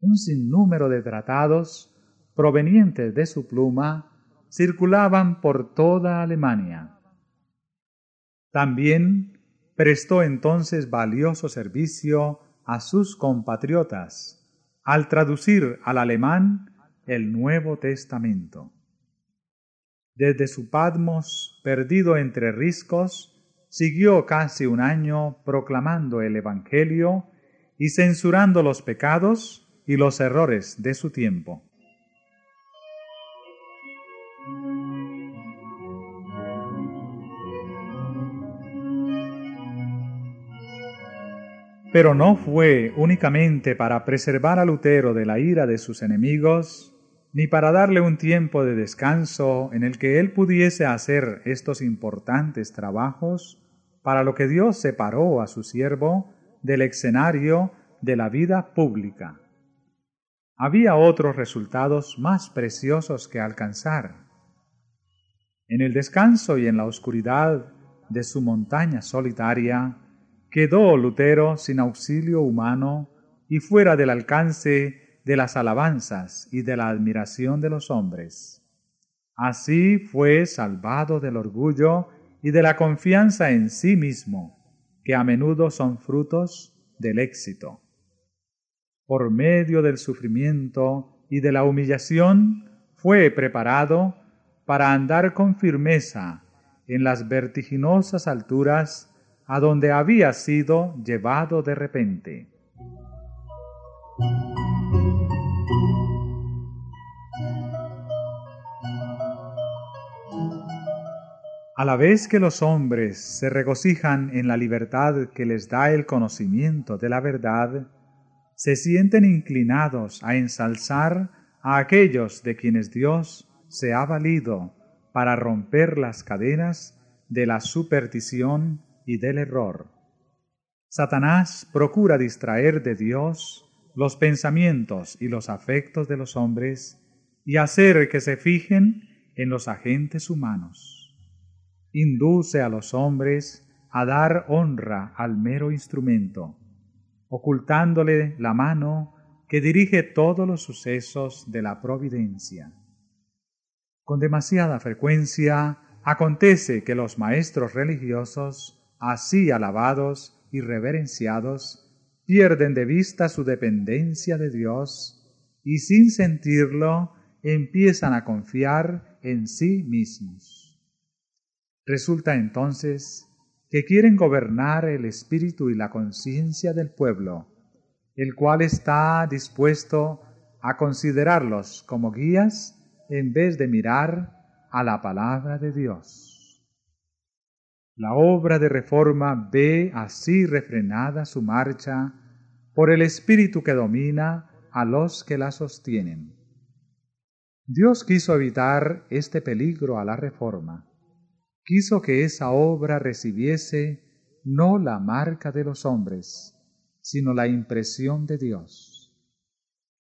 Un sinnúmero de tratados provenientes de su pluma circulaban por toda Alemania. También prestó entonces valioso servicio a sus compatriotas al traducir al alemán el Nuevo Testamento. Desde su Padmos, perdido entre riscos, siguió casi un año proclamando el Evangelio y censurando los pecados y los errores de su tiempo. Pero no fue únicamente para preservar a Lutero de la ira de sus enemigos, ni para darle un tiempo de descanso en el que él pudiese hacer estos importantes trabajos, para lo que Dios separó a su siervo del escenario de la vida pública. Había otros resultados más preciosos que alcanzar. En el descanso y en la oscuridad de su montaña solitaria, quedó Lutero sin auxilio humano y fuera del alcance de las alabanzas y de la admiración de los hombres. Así fue salvado del orgullo y de la confianza en sí mismo, que a menudo son frutos del éxito. Por medio del sufrimiento y de la humillación fue preparado para andar con firmeza en las vertiginosas alturas a donde había sido llevado de repente. A la vez que los hombres se regocijan en la libertad que les da el conocimiento de la verdad, se sienten inclinados a ensalzar a aquellos de quienes Dios se ha valido para romper las cadenas de la superstición y del error. Satanás procura distraer de Dios los pensamientos y los afectos de los hombres y hacer que se fijen en los agentes humanos. Induce a los hombres a dar honra al mero instrumento, ocultándole la mano que dirige todos los sucesos de la providencia. Con demasiada frecuencia acontece que los maestros religiosos así alabados y reverenciados, pierden de vista su dependencia de Dios y sin sentirlo empiezan a confiar en sí mismos. Resulta entonces que quieren gobernar el espíritu y la conciencia del pueblo, el cual está dispuesto a considerarlos como guías en vez de mirar a la palabra de Dios. La obra de reforma ve así refrenada su marcha por el espíritu que domina a los que la sostienen. Dios quiso evitar este peligro a la reforma. Quiso que esa obra recibiese no la marca de los hombres, sino la impresión de Dios.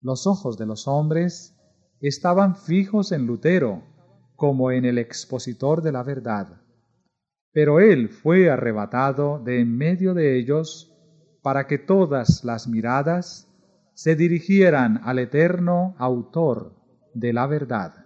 Los ojos de los hombres estaban fijos en Lutero como en el expositor de la verdad pero él fue arrebatado de en medio de ellos para que todas las miradas se dirigieran al eterno autor de la verdad.